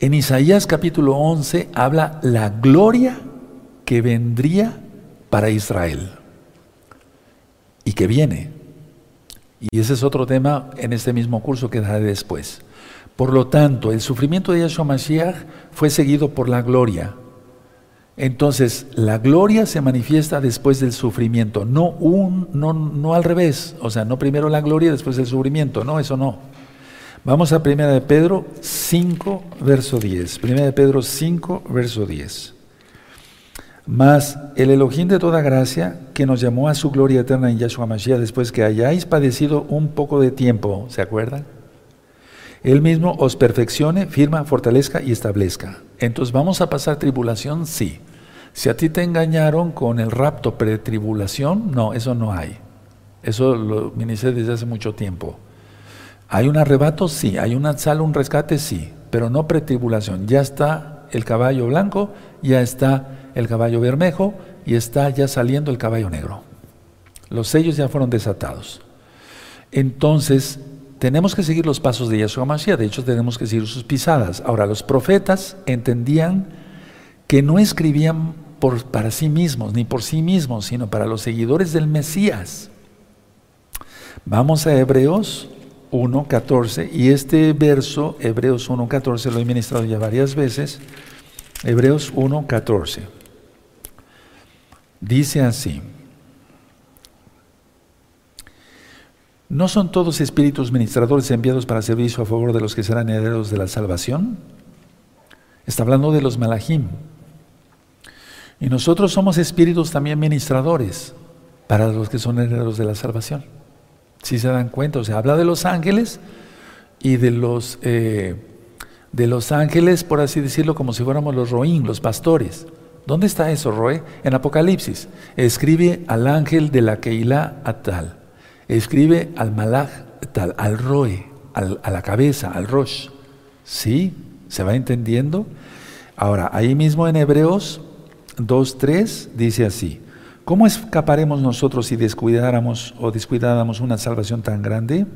En Isaías capítulo 11 habla la gloria que vendría para Israel y que viene. Y ese es otro tema en este mismo curso que daré después. Por lo tanto, el sufrimiento de Yahshua Mashiach fue seguido por la gloria. Entonces, la gloria se manifiesta después del sufrimiento, no, un, no, no al revés, o sea, no primero la gloria después del sufrimiento, no, eso no. Vamos a 1 de Pedro 5, verso 10. 1 de Pedro 5, verso 10. Mas el Elohim de toda gracia, que nos llamó a su gloria eterna en Yahshua Mashiach, después que hayáis padecido un poco de tiempo, ¿se acuerdan? Él mismo os perfeccione, firma, fortalezca y establezca. Entonces, ¿vamos a pasar tribulación? Sí. Si a ti te engañaron con el rapto pretribulación, no, eso no hay. Eso lo ministré desde hace mucho tiempo. ¿Hay un arrebato? Sí. ¿Hay una sala, un rescate? Sí. Pero no pretribulación. Ya está el caballo blanco, ya está el caballo bermejo y está ya saliendo el caballo negro. Los sellos ya fueron desatados. Entonces, tenemos que seguir los pasos de Yahshua Mashiach, de hecho tenemos que seguir sus pisadas. Ahora, los profetas entendían que no escribían para sí mismos, ni por sí mismos, sino para los seguidores del Mesías. Vamos a Hebreos 1.14 y este verso, Hebreos 1.14, lo he ministrado ya varias veces. Hebreos 1.14. Dice así. ¿No son todos espíritus ministradores enviados para servicio a favor de los que serán herederos de la salvación? Está hablando de los malajim. Y nosotros somos espíritus también ministradores para los que son herederos de la salvación. Si se dan cuenta, o sea, habla de los ángeles y de los, eh, de los ángeles, por así decirlo, como si fuéramos los roín, los pastores. ¿Dónde está eso, Roe? En Apocalipsis. Escribe al ángel de la Keilah Atal escribe al malach, tal, al roe, a la cabeza, al rosh. ¿Sí? ¿Se va entendiendo? Ahora, ahí mismo en Hebreos 2.3 dice así, ¿cómo escaparemos nosotros si descuidáramos o descuidáramos una salvación tan grande?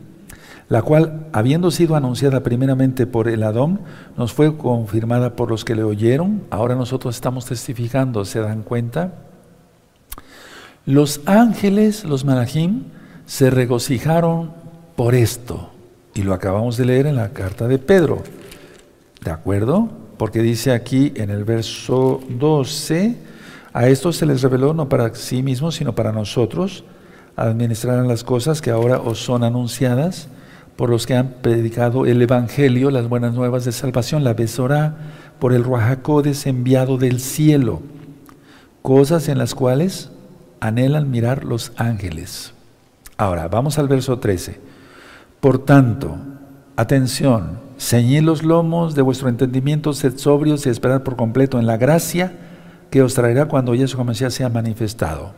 La cual, habiendo sido anunciada primeramente por el Adón, nos fue confirmada por los que le oyeron. Ahora nosotros estamos testificando, ¿se dan cuenta? Los ángeles, los malachim, se regocijaron por esto. Y lo acabamos de leer en la carta de Pedro. ¿De acuerdo? Porque dice aquí en el verso 12, a esto se les reveló no para sí mismos, sino para nosotros, administrarán las cosas que ahora os son anunciadas por los que han predicado el Evangelio, las buenas nuevas de salvación, la besora por el Ruajacodes enviado del cielo, cosas en las cuales anhelan mirar los ángeles. Ahora, vamos al verso 13. Por tanto, atención, ceñid los lomos de vuestro entendimiento, sed sobrios y esperad por completo en la gracia que os traerá cuando Yeshua Mesías sea manifestado.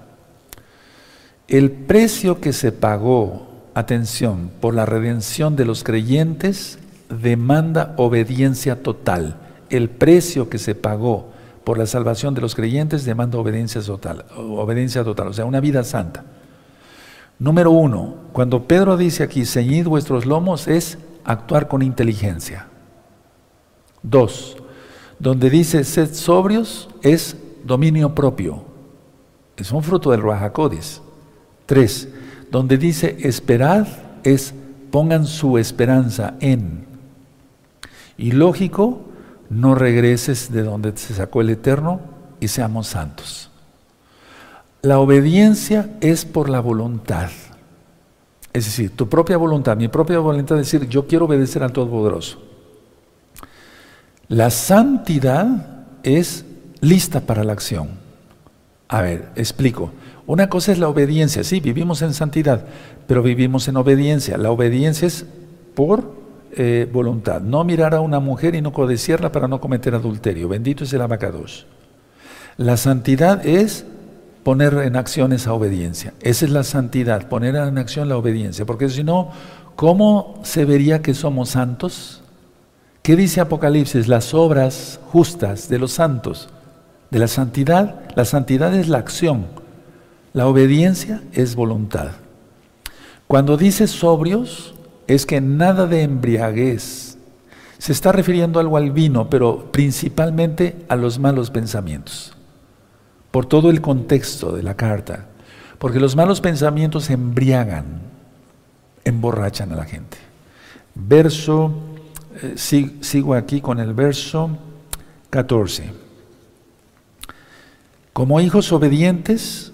El precio que se pagó, atención, por la redención de los creyentes demanda obediencia total. El precio que se pagó por la salvación de los creyentes demanda obediencia total, obediencia total, o sea, una vida santa. Número uno, cuando Pedro dice aquí, ceñid vuestros lomos, es actuar con inteligencia. Dos, donde dice sed sobrios, es dominio propio. Es un fruto del Rahakodis. Tres, donde dice esperad, es pongan su esperanza en. Y lógico, no regreses de donde se sacó el Eterno y seamos santos. La obediencia es por la voluntad. Es decir, tu propia voluntad, mi propia voluntad es decir, yo quiero obedecer al Todopoderoso. La santidad es lista para la acción. A ver, explico. Una cosa es la obediencia, sí, vivimos en santidad, pero vivimos en obediencia. La obediencia es por eh, voluntad. No mirar a una mujer y no codiciarla para no cometer adulterio. Bendito es el abacados. La santidad es poner en acción esa obediencia. Esa es la santidad, poner en acción la obediencia. Porque si no, ¿cómo se vería que somos santos? ¿Qué dice Apocalipsis? Las obras justas de los santos. De la santidad, la santidad es la acción. La obediencia es voluntad. Cuando dice sobrios, es que nada de embriaguez. Se está refiriendo algo al vino, pero principalmente a los malos pensamientos. Por todo el contexto de la carta. Porque los malos pensamientos embriagan, emborrachan a la gente. Verso, eh, sigo aquí con el verso 14. Como hijos obedientes,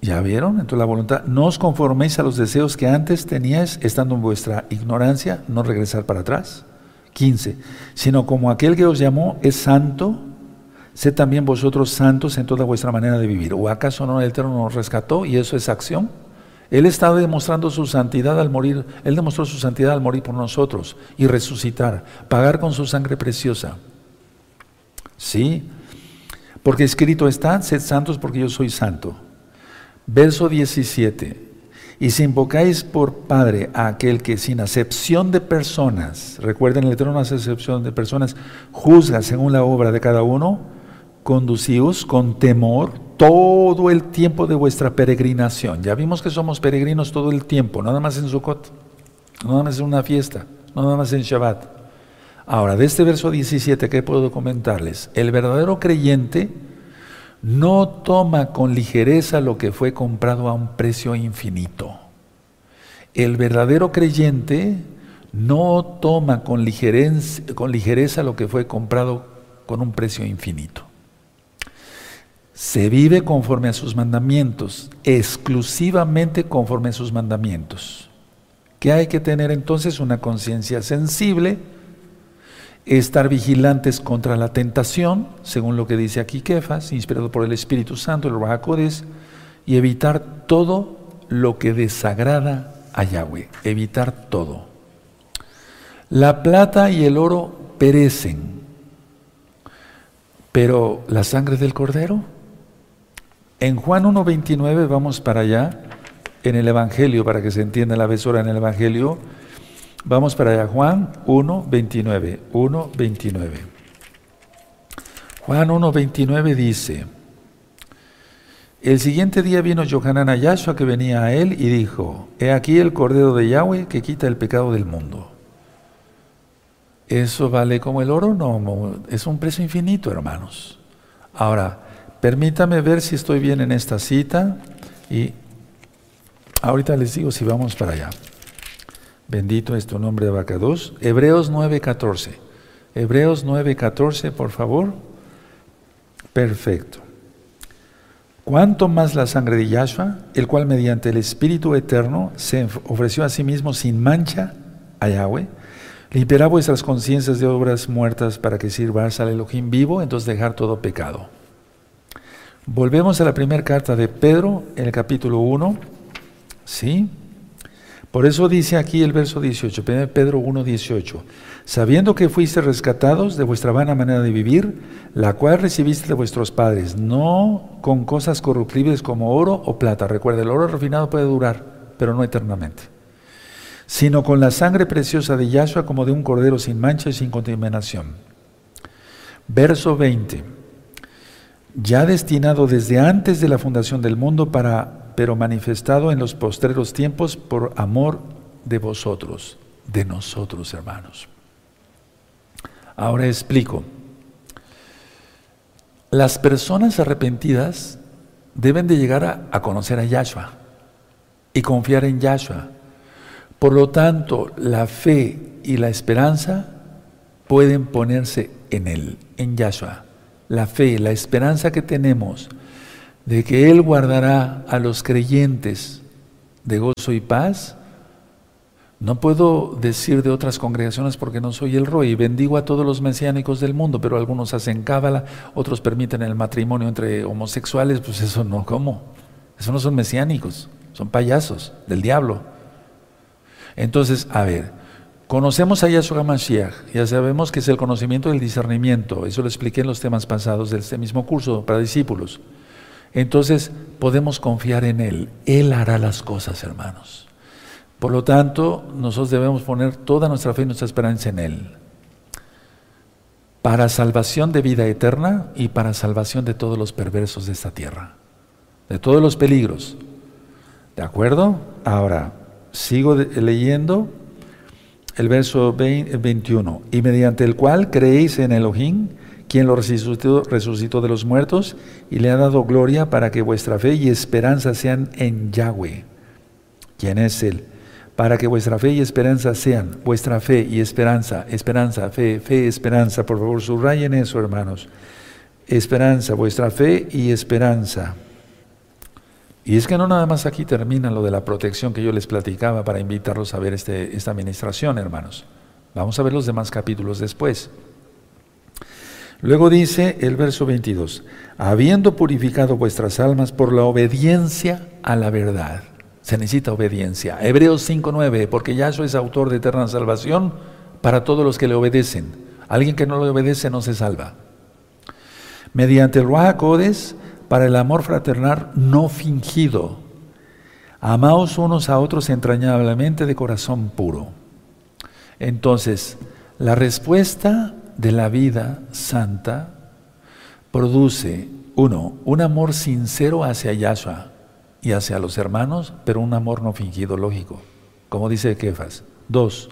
¿ya vieron? Entonces la voluntad, no os conforméis a los deseos que antes teníais estando en vuestra ignorancia, no regresar para atrás. 15. Sino como aquel que os llamó es santo, sed también vosotros santos en toda vuestra manera de vivir. ¿O acaso no el Eterno nos rescató y eso es acción? Él estaba demostrando su santidad al morir, Él demostró su santidad al morir por nosotros y resucitar, pagar con su sangre preciosa. Sí, porque escrito está, sed santos porque yo soy santo. Verso 17. Y si invocáis por Padre a aquel que sin acepción de personas, recuerden el Eterno no hace acepción de personas, juzga según la obra de cada uno, conducíos con temor todo el tiempo de vuestra peregrinación. Ya vimos que somos peregrinos todo el tiempo, nada más en Sukkot, nada más en una fiesta, nada más en Shabbat. Ahora, de este verso 17, ¿qué puedo comentarles? El verdadero creyente no toma con ligereza lo que fue comprado a un precio infinito. El verdadero creyente no toma con ligereza, con ligereza lo que fue comprado con un precio infinito. Se vive conforme a sus mandamientos, exclusivamente conforme a sus mandamientos. ¿Qué hay que tener entonces? Una conciencia sensible, estar vigilantes contra la tentación, según lo que dice aquí Kefas, inspirado por el Espíritu Santo, el Rahakodes, y evitar todo lo que desagrada a Yahweh, evitar todo. La plata y el oro perecen, pero la sangre del cordero. En Juan 1.29 vamos para allá, en el Evangelio, para que se entienda la besora en el Evangelio, Vamos para allá, Juan 1, 29. 1, 29. Juan 1, 29 dice, el siguiente día vino Johanan a Yahshua que venía a él y dijo, he aquí el Cordero de Yahweh que quita el pecado del mundo. ¿Eso vale como el oro? No, es un precio infinito, hermanos. Ahora, permítame ver si estoy bien en esta cita y ahorita les digo si vamos para allá. Bendito es tu nombre, Abacados. Hebreos 9:14. Hebreos 9:14, por favor. Perfecto. Cuanto más la sangre de Yahshua, el cual mediante el Espíritu Eterno se ofreció a sí mismo sin mancha a Yahweh, limpiará vuestras conciencias de obras muertas para que sirváis al Elohim vivo, entonces dejar todo pecado. Volvemos a la primera carta de Pedro, en el capítulo 1. ¿Sí? Por eso dice aquí el verso 18, Pedro 1, 18, sabiendo que fuiste rescatados de vuestra vana manera de vivir, la cual recibiste de vuestros padres, no con cosas corruptibles como oro o plata. Recuerda, el oro refinado puede durar, pero no eternamente, sino con la sangre preciosa de Yahshua como de un cordero sin mancha y sin contaminación. Verso 20, ya destinado desde antes de la fundación del mundo para pero manifestado en los postreros tiempos por amor de vosotros, de nosotros, hermanos. Ahora explico. Las personas arrepentidas deben de llegar a, conocer a Yahshua y confiar en Yahshua. Por lo tanto, la fe y la esperanza pueden ponerse en Él, en Yahshua. La fe, la esperanza que tenemos de que Él guardará a los creyentes de gozo y paz, no puedo decir de otras congregaciones porque no soy el rey. Bendigo a todos los mesiánicos del mundo, pero algunos hacen cábala, otros permiten el matrimonio entre homosexuales. Pues eso no, ¿cómo? Eso no son mesiánicos, son payasos del diablo. Entonces, a ver, conocemos a Yahshua Mashiach, ya sabemos que es el conocimiento del discernimiento. Eso lo expliqué en los temas pasados de este mismo curso para discípulos entonces podemos confiar en Él. Él hará las cosas, hermanos. Por lo tanto, nosotros debemos poner toda nuestra fe y nuestra esperanza en Él. Para salvación de vida eterna y para salvación de todos los perversos de esta tierra. de todos los peligros. ¿De acuerdo? Ahora, sigo leyendo el verso 21. Y mediante el cual creéis en Elohim, quien lo resucitó, de los muertos y le ha dado gloria para que vuestra fe y esperanza sean en Yahweh. ¿Quién es Él? Para que vuestra fe y esperanza sean, vuestra fe y esperanza, esperanza, fe, fe, esperanza. Por favor, subrayen eso, hermanos. Esperanza, vuestra fe y esperanza. Y es que no nada más aquí termina lo de la protección que yo les platicaba para invitarlos a ver este, esta administración, hermanos. Vamos a ver los demás capítulos después. Luego dice el verso 22, habiendo purificado vuestras almas por la obediencia a la verdad. Se necesita obediencia. Hebreos 5.9, porque Yahshua es autor de eterna salvación para todos los que le obedecen. Alguien que no le obedece no se salva. Mediante el Ruach para el amor fraternal no fingido. Amaos unos a otros entrañablemente de corazón puro. Entonces, la respuesta de la vida santa produce, uno, un amor sincero hacia Yahshua y hacia los hermanos, pero un amor no fingido, lógico, como dice Kefas. Dos,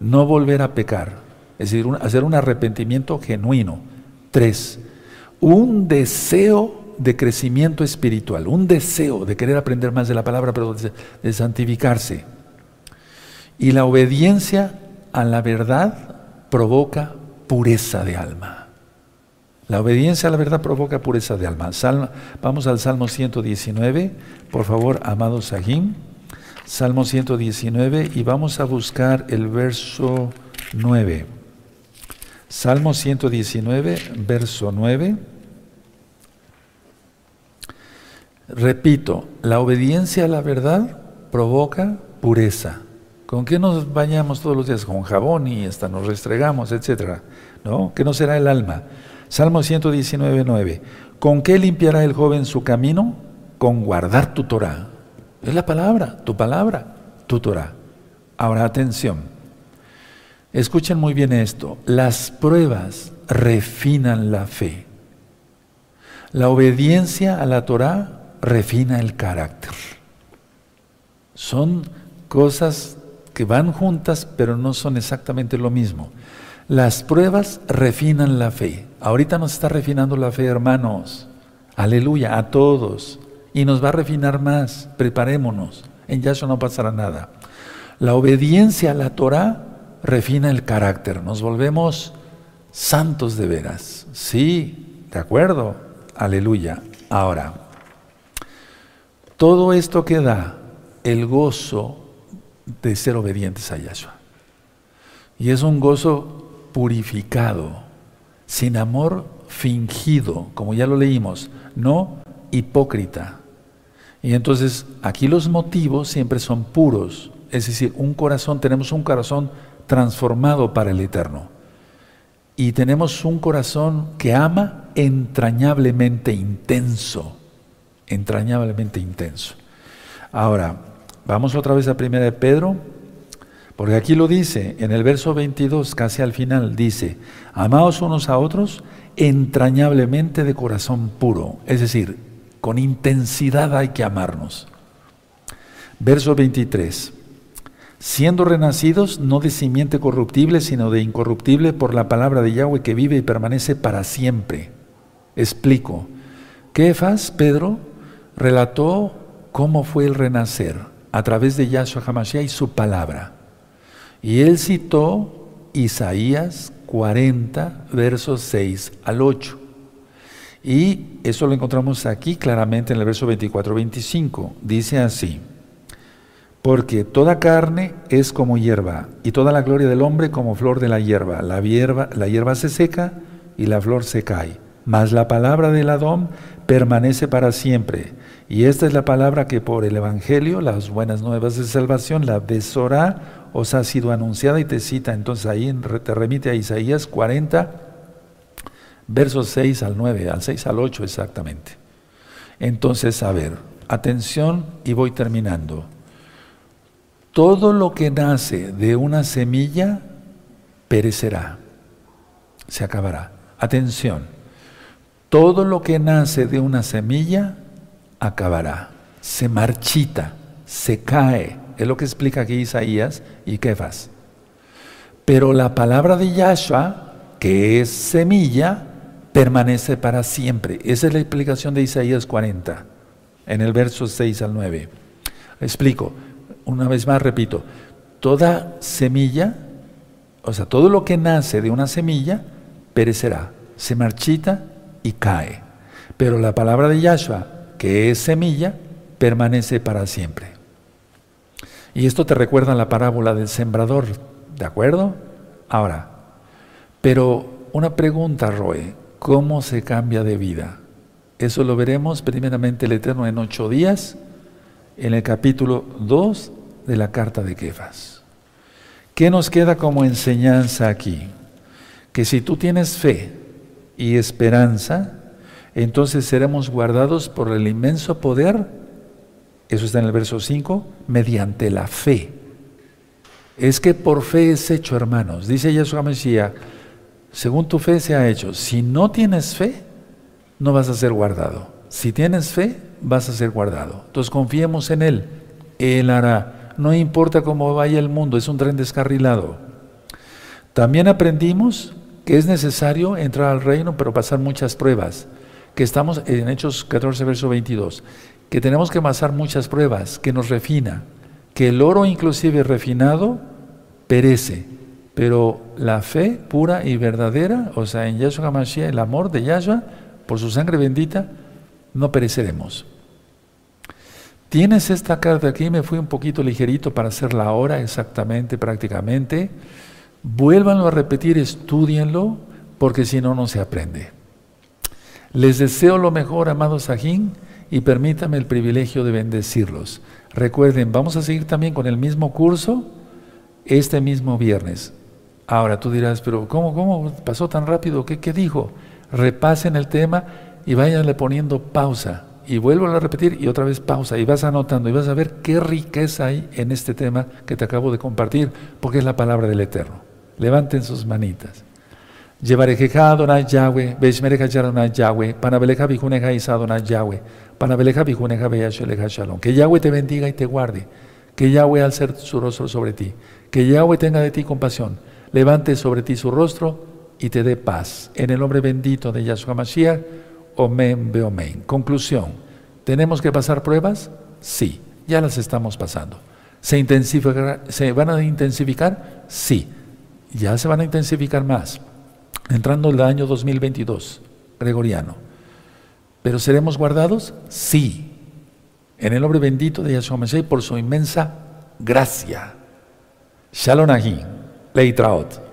no volver a pecar, es decir, hacer un arrepentimiento genuino. Tres, un deseo de crecimiento espiritual, un deseo de querer aprender más de la palabra, pero de, santificarse. Y la obediencia a la verdad provoca pureza de alma. La obediencia a la verdad provoca pureza de alma. vamos al Salmo 119, por favor, amado Sahim. Salmo 119 y vamos a buscar el verso 9. Salmo 119, verso 9. Repito, la obediencia a la verdad provoca pureza. ¿Con qué nos bañamos todos los días? Con jabón y hasta nos restregamos, etcétera. ¿No? ¿Qué no será el alma? Salmo 119, 9. ¿Con qué limpiará el joven su camino? Con guardar tu Torah. Es la palabra, tu palabra, tu Torah. Ahora atención. Escuchen muy bien esto. Las pruebas refinan la fe. La obediencia a la Torah refina el carácter. Son cosas que van juntas, pero no son exactamente lo mismo. Las pruebas refinan la fe. Ahorita nos está refinando la fe, hermanos. Aleluya, a todos. Y nos va a refinar más. Preparémonos. En Yahshua no pasará nada. La obediencia a la Torah refina el carácter. Nos volvemos santos de veras. Sí, de acuerdo. Aleluya. Ahora, todo esto que da el gozo de ser obedientes a Yahshua. Y es un gozo purificado, sin amor fingido, como ya lo leímos, no hipócrita. Y entonces aquí los motivos siempre son puros, es decir, un corazón, tenemos un corazón transformado para el eterno. Y tenemos un corazón que ama entrañablemente intenso entrañablemente intenso. Ahora, vamos otra vez a primera de Pedro, porque aquí lo dice, en el verso 22, casi al final, dice, amaos unos a otros entrañablemente de corazón puro, es decir, con intensidad hay que amarnos. Verso 23, siendo renacidos no de simiente corruptible, sino de incorruptible por la palabra de Yahweh que vive y permanece para siempre. Explico. ¿Qué faz, Pedro? Relató cómo fue el renacer a través de Yahshua HaMashiach y su palabra. Y él citó Isaías 40, versos 6 al 8. Y eso lo encontramos aquí claramente en el verso 24-25. Dice así, porque toda carne es como hierba, y toda la gloria del hombre como flor de la hierba. La hierba, la hierba se seca y la flor se cae, mas la palabra del Adón permanece para siempre. Y esta es la palabra que por el Evangelio, las buenas nuevas de salvación, la Besorá, os ha sido anunciada y te cita. Entonces ahí te remite a Isaías 40, versos 6 al 9, al 6 al 8 exactamente. Entonces, a ver, atención y voy terminando. Todo lo que nace de una semilla perecerá, se acabará. Atención, todo lo que nace de una semilla acabará, se marchita, se cae. Es lo que explica aquí Isaías y Kefas. Pero la palabra de Yahshua, que es semilla, permanece para siempre. Esa es la explicación de Isaías 40, en el verso 6 al 9. Explico, una vez más repito, toda semilla, o sea, todo lo que nace de una semilla, perecerá, se marchita y cae. Pero la palabra de Yahshua, que es semilla, permanece para siempre. Y esto te recuerda la parábola del sembrador, ¿de acuerdo? Ahora, pero una pregunta, Roe, ¿cómo se cambia de vida? Eso lo veremos primeramente el Eterno en ocho días, en el capítulo 2 de la carta de Kefas. ¿Qué nos queda como enseñanza aquí? Que si tú tienes fe y esperanza, entonces seremos guardados por el inmenso poder, eso está en el verso 5, mediante la fe. Es que por fe es hecho, hermanos. Dice Yeshua Mesías, según tu fe se ha hecho. Si no tienes fe, no vas a ser guardado. Si tienes fe, vas a ser guardado. Entonces confiemos en Él. Él hará. No importa cómo vaya el mundo, es un tren descarrilado. También aprendimos que es necesario entrar al reino, pero pasar muchas pruebas que estamos en Hechos 14, verso 22, que tenemos que pasar muchas pruebas, que nos refina, que el oro inclusive refinado perece, pero la fe pura y verdadera, o sea, en Yahshua HaMashiach, el amor de Yahshua, por su sangre bendita, no pereceremos. Tienes esta carta aquí, me fui un poquito ligerito para hacer la hora exactamente, prácticamente. Vuélvanlo a repetir, estudienlo, porque si no, no se aprende. Les deseo lo mejor, amados Sajín, y permítame el privilegio de bendecirlos. Recuerden, vamos a seguir también con el mismo curso este mismo viernes. Ahora tú dirás, pero ¿cómo, cómo pasó tan rápido? ¿Qué, qué dijo? Repasen el tema y váyanle poniendo pausa. Y vuelvo a repetir y otra vez pausa. Y vas anotando y vas a ver qué riqueza hay en este tema que te acabo de compartir, porque es la palabra del Eterno. Levanten sus manitas. Llevarejeja Adonai Yahweh, Beishmereja Adonai Yahweh, Panabeleja Bijuneja Isa Adonai Yahweh, Panabeleja Bijuneja Beyasheleja Shalom. Que Yahweh te bendiga y te guarde. Que Yahweh alce su rostro sobre ti. Que Yahweh tenga de ti compasión. Levante sobre ti su rostro y te dé paz. En el nombre bendito de Yahshua Mashiach, Omen Beomen. Conclusión. ¿Tenemos que pasar pruebas? Sí, ya las estamos pasando. ¿Se, ¿Se van a intensificar? Sí, ya se van a intensificar más entrando el año 2022, gregoriano. ¿Pero seremos guardados? Sí. En el nombre bendito de Yahshua Mashiach por su inmensa gracia. Shalom Ahi, Leitraot.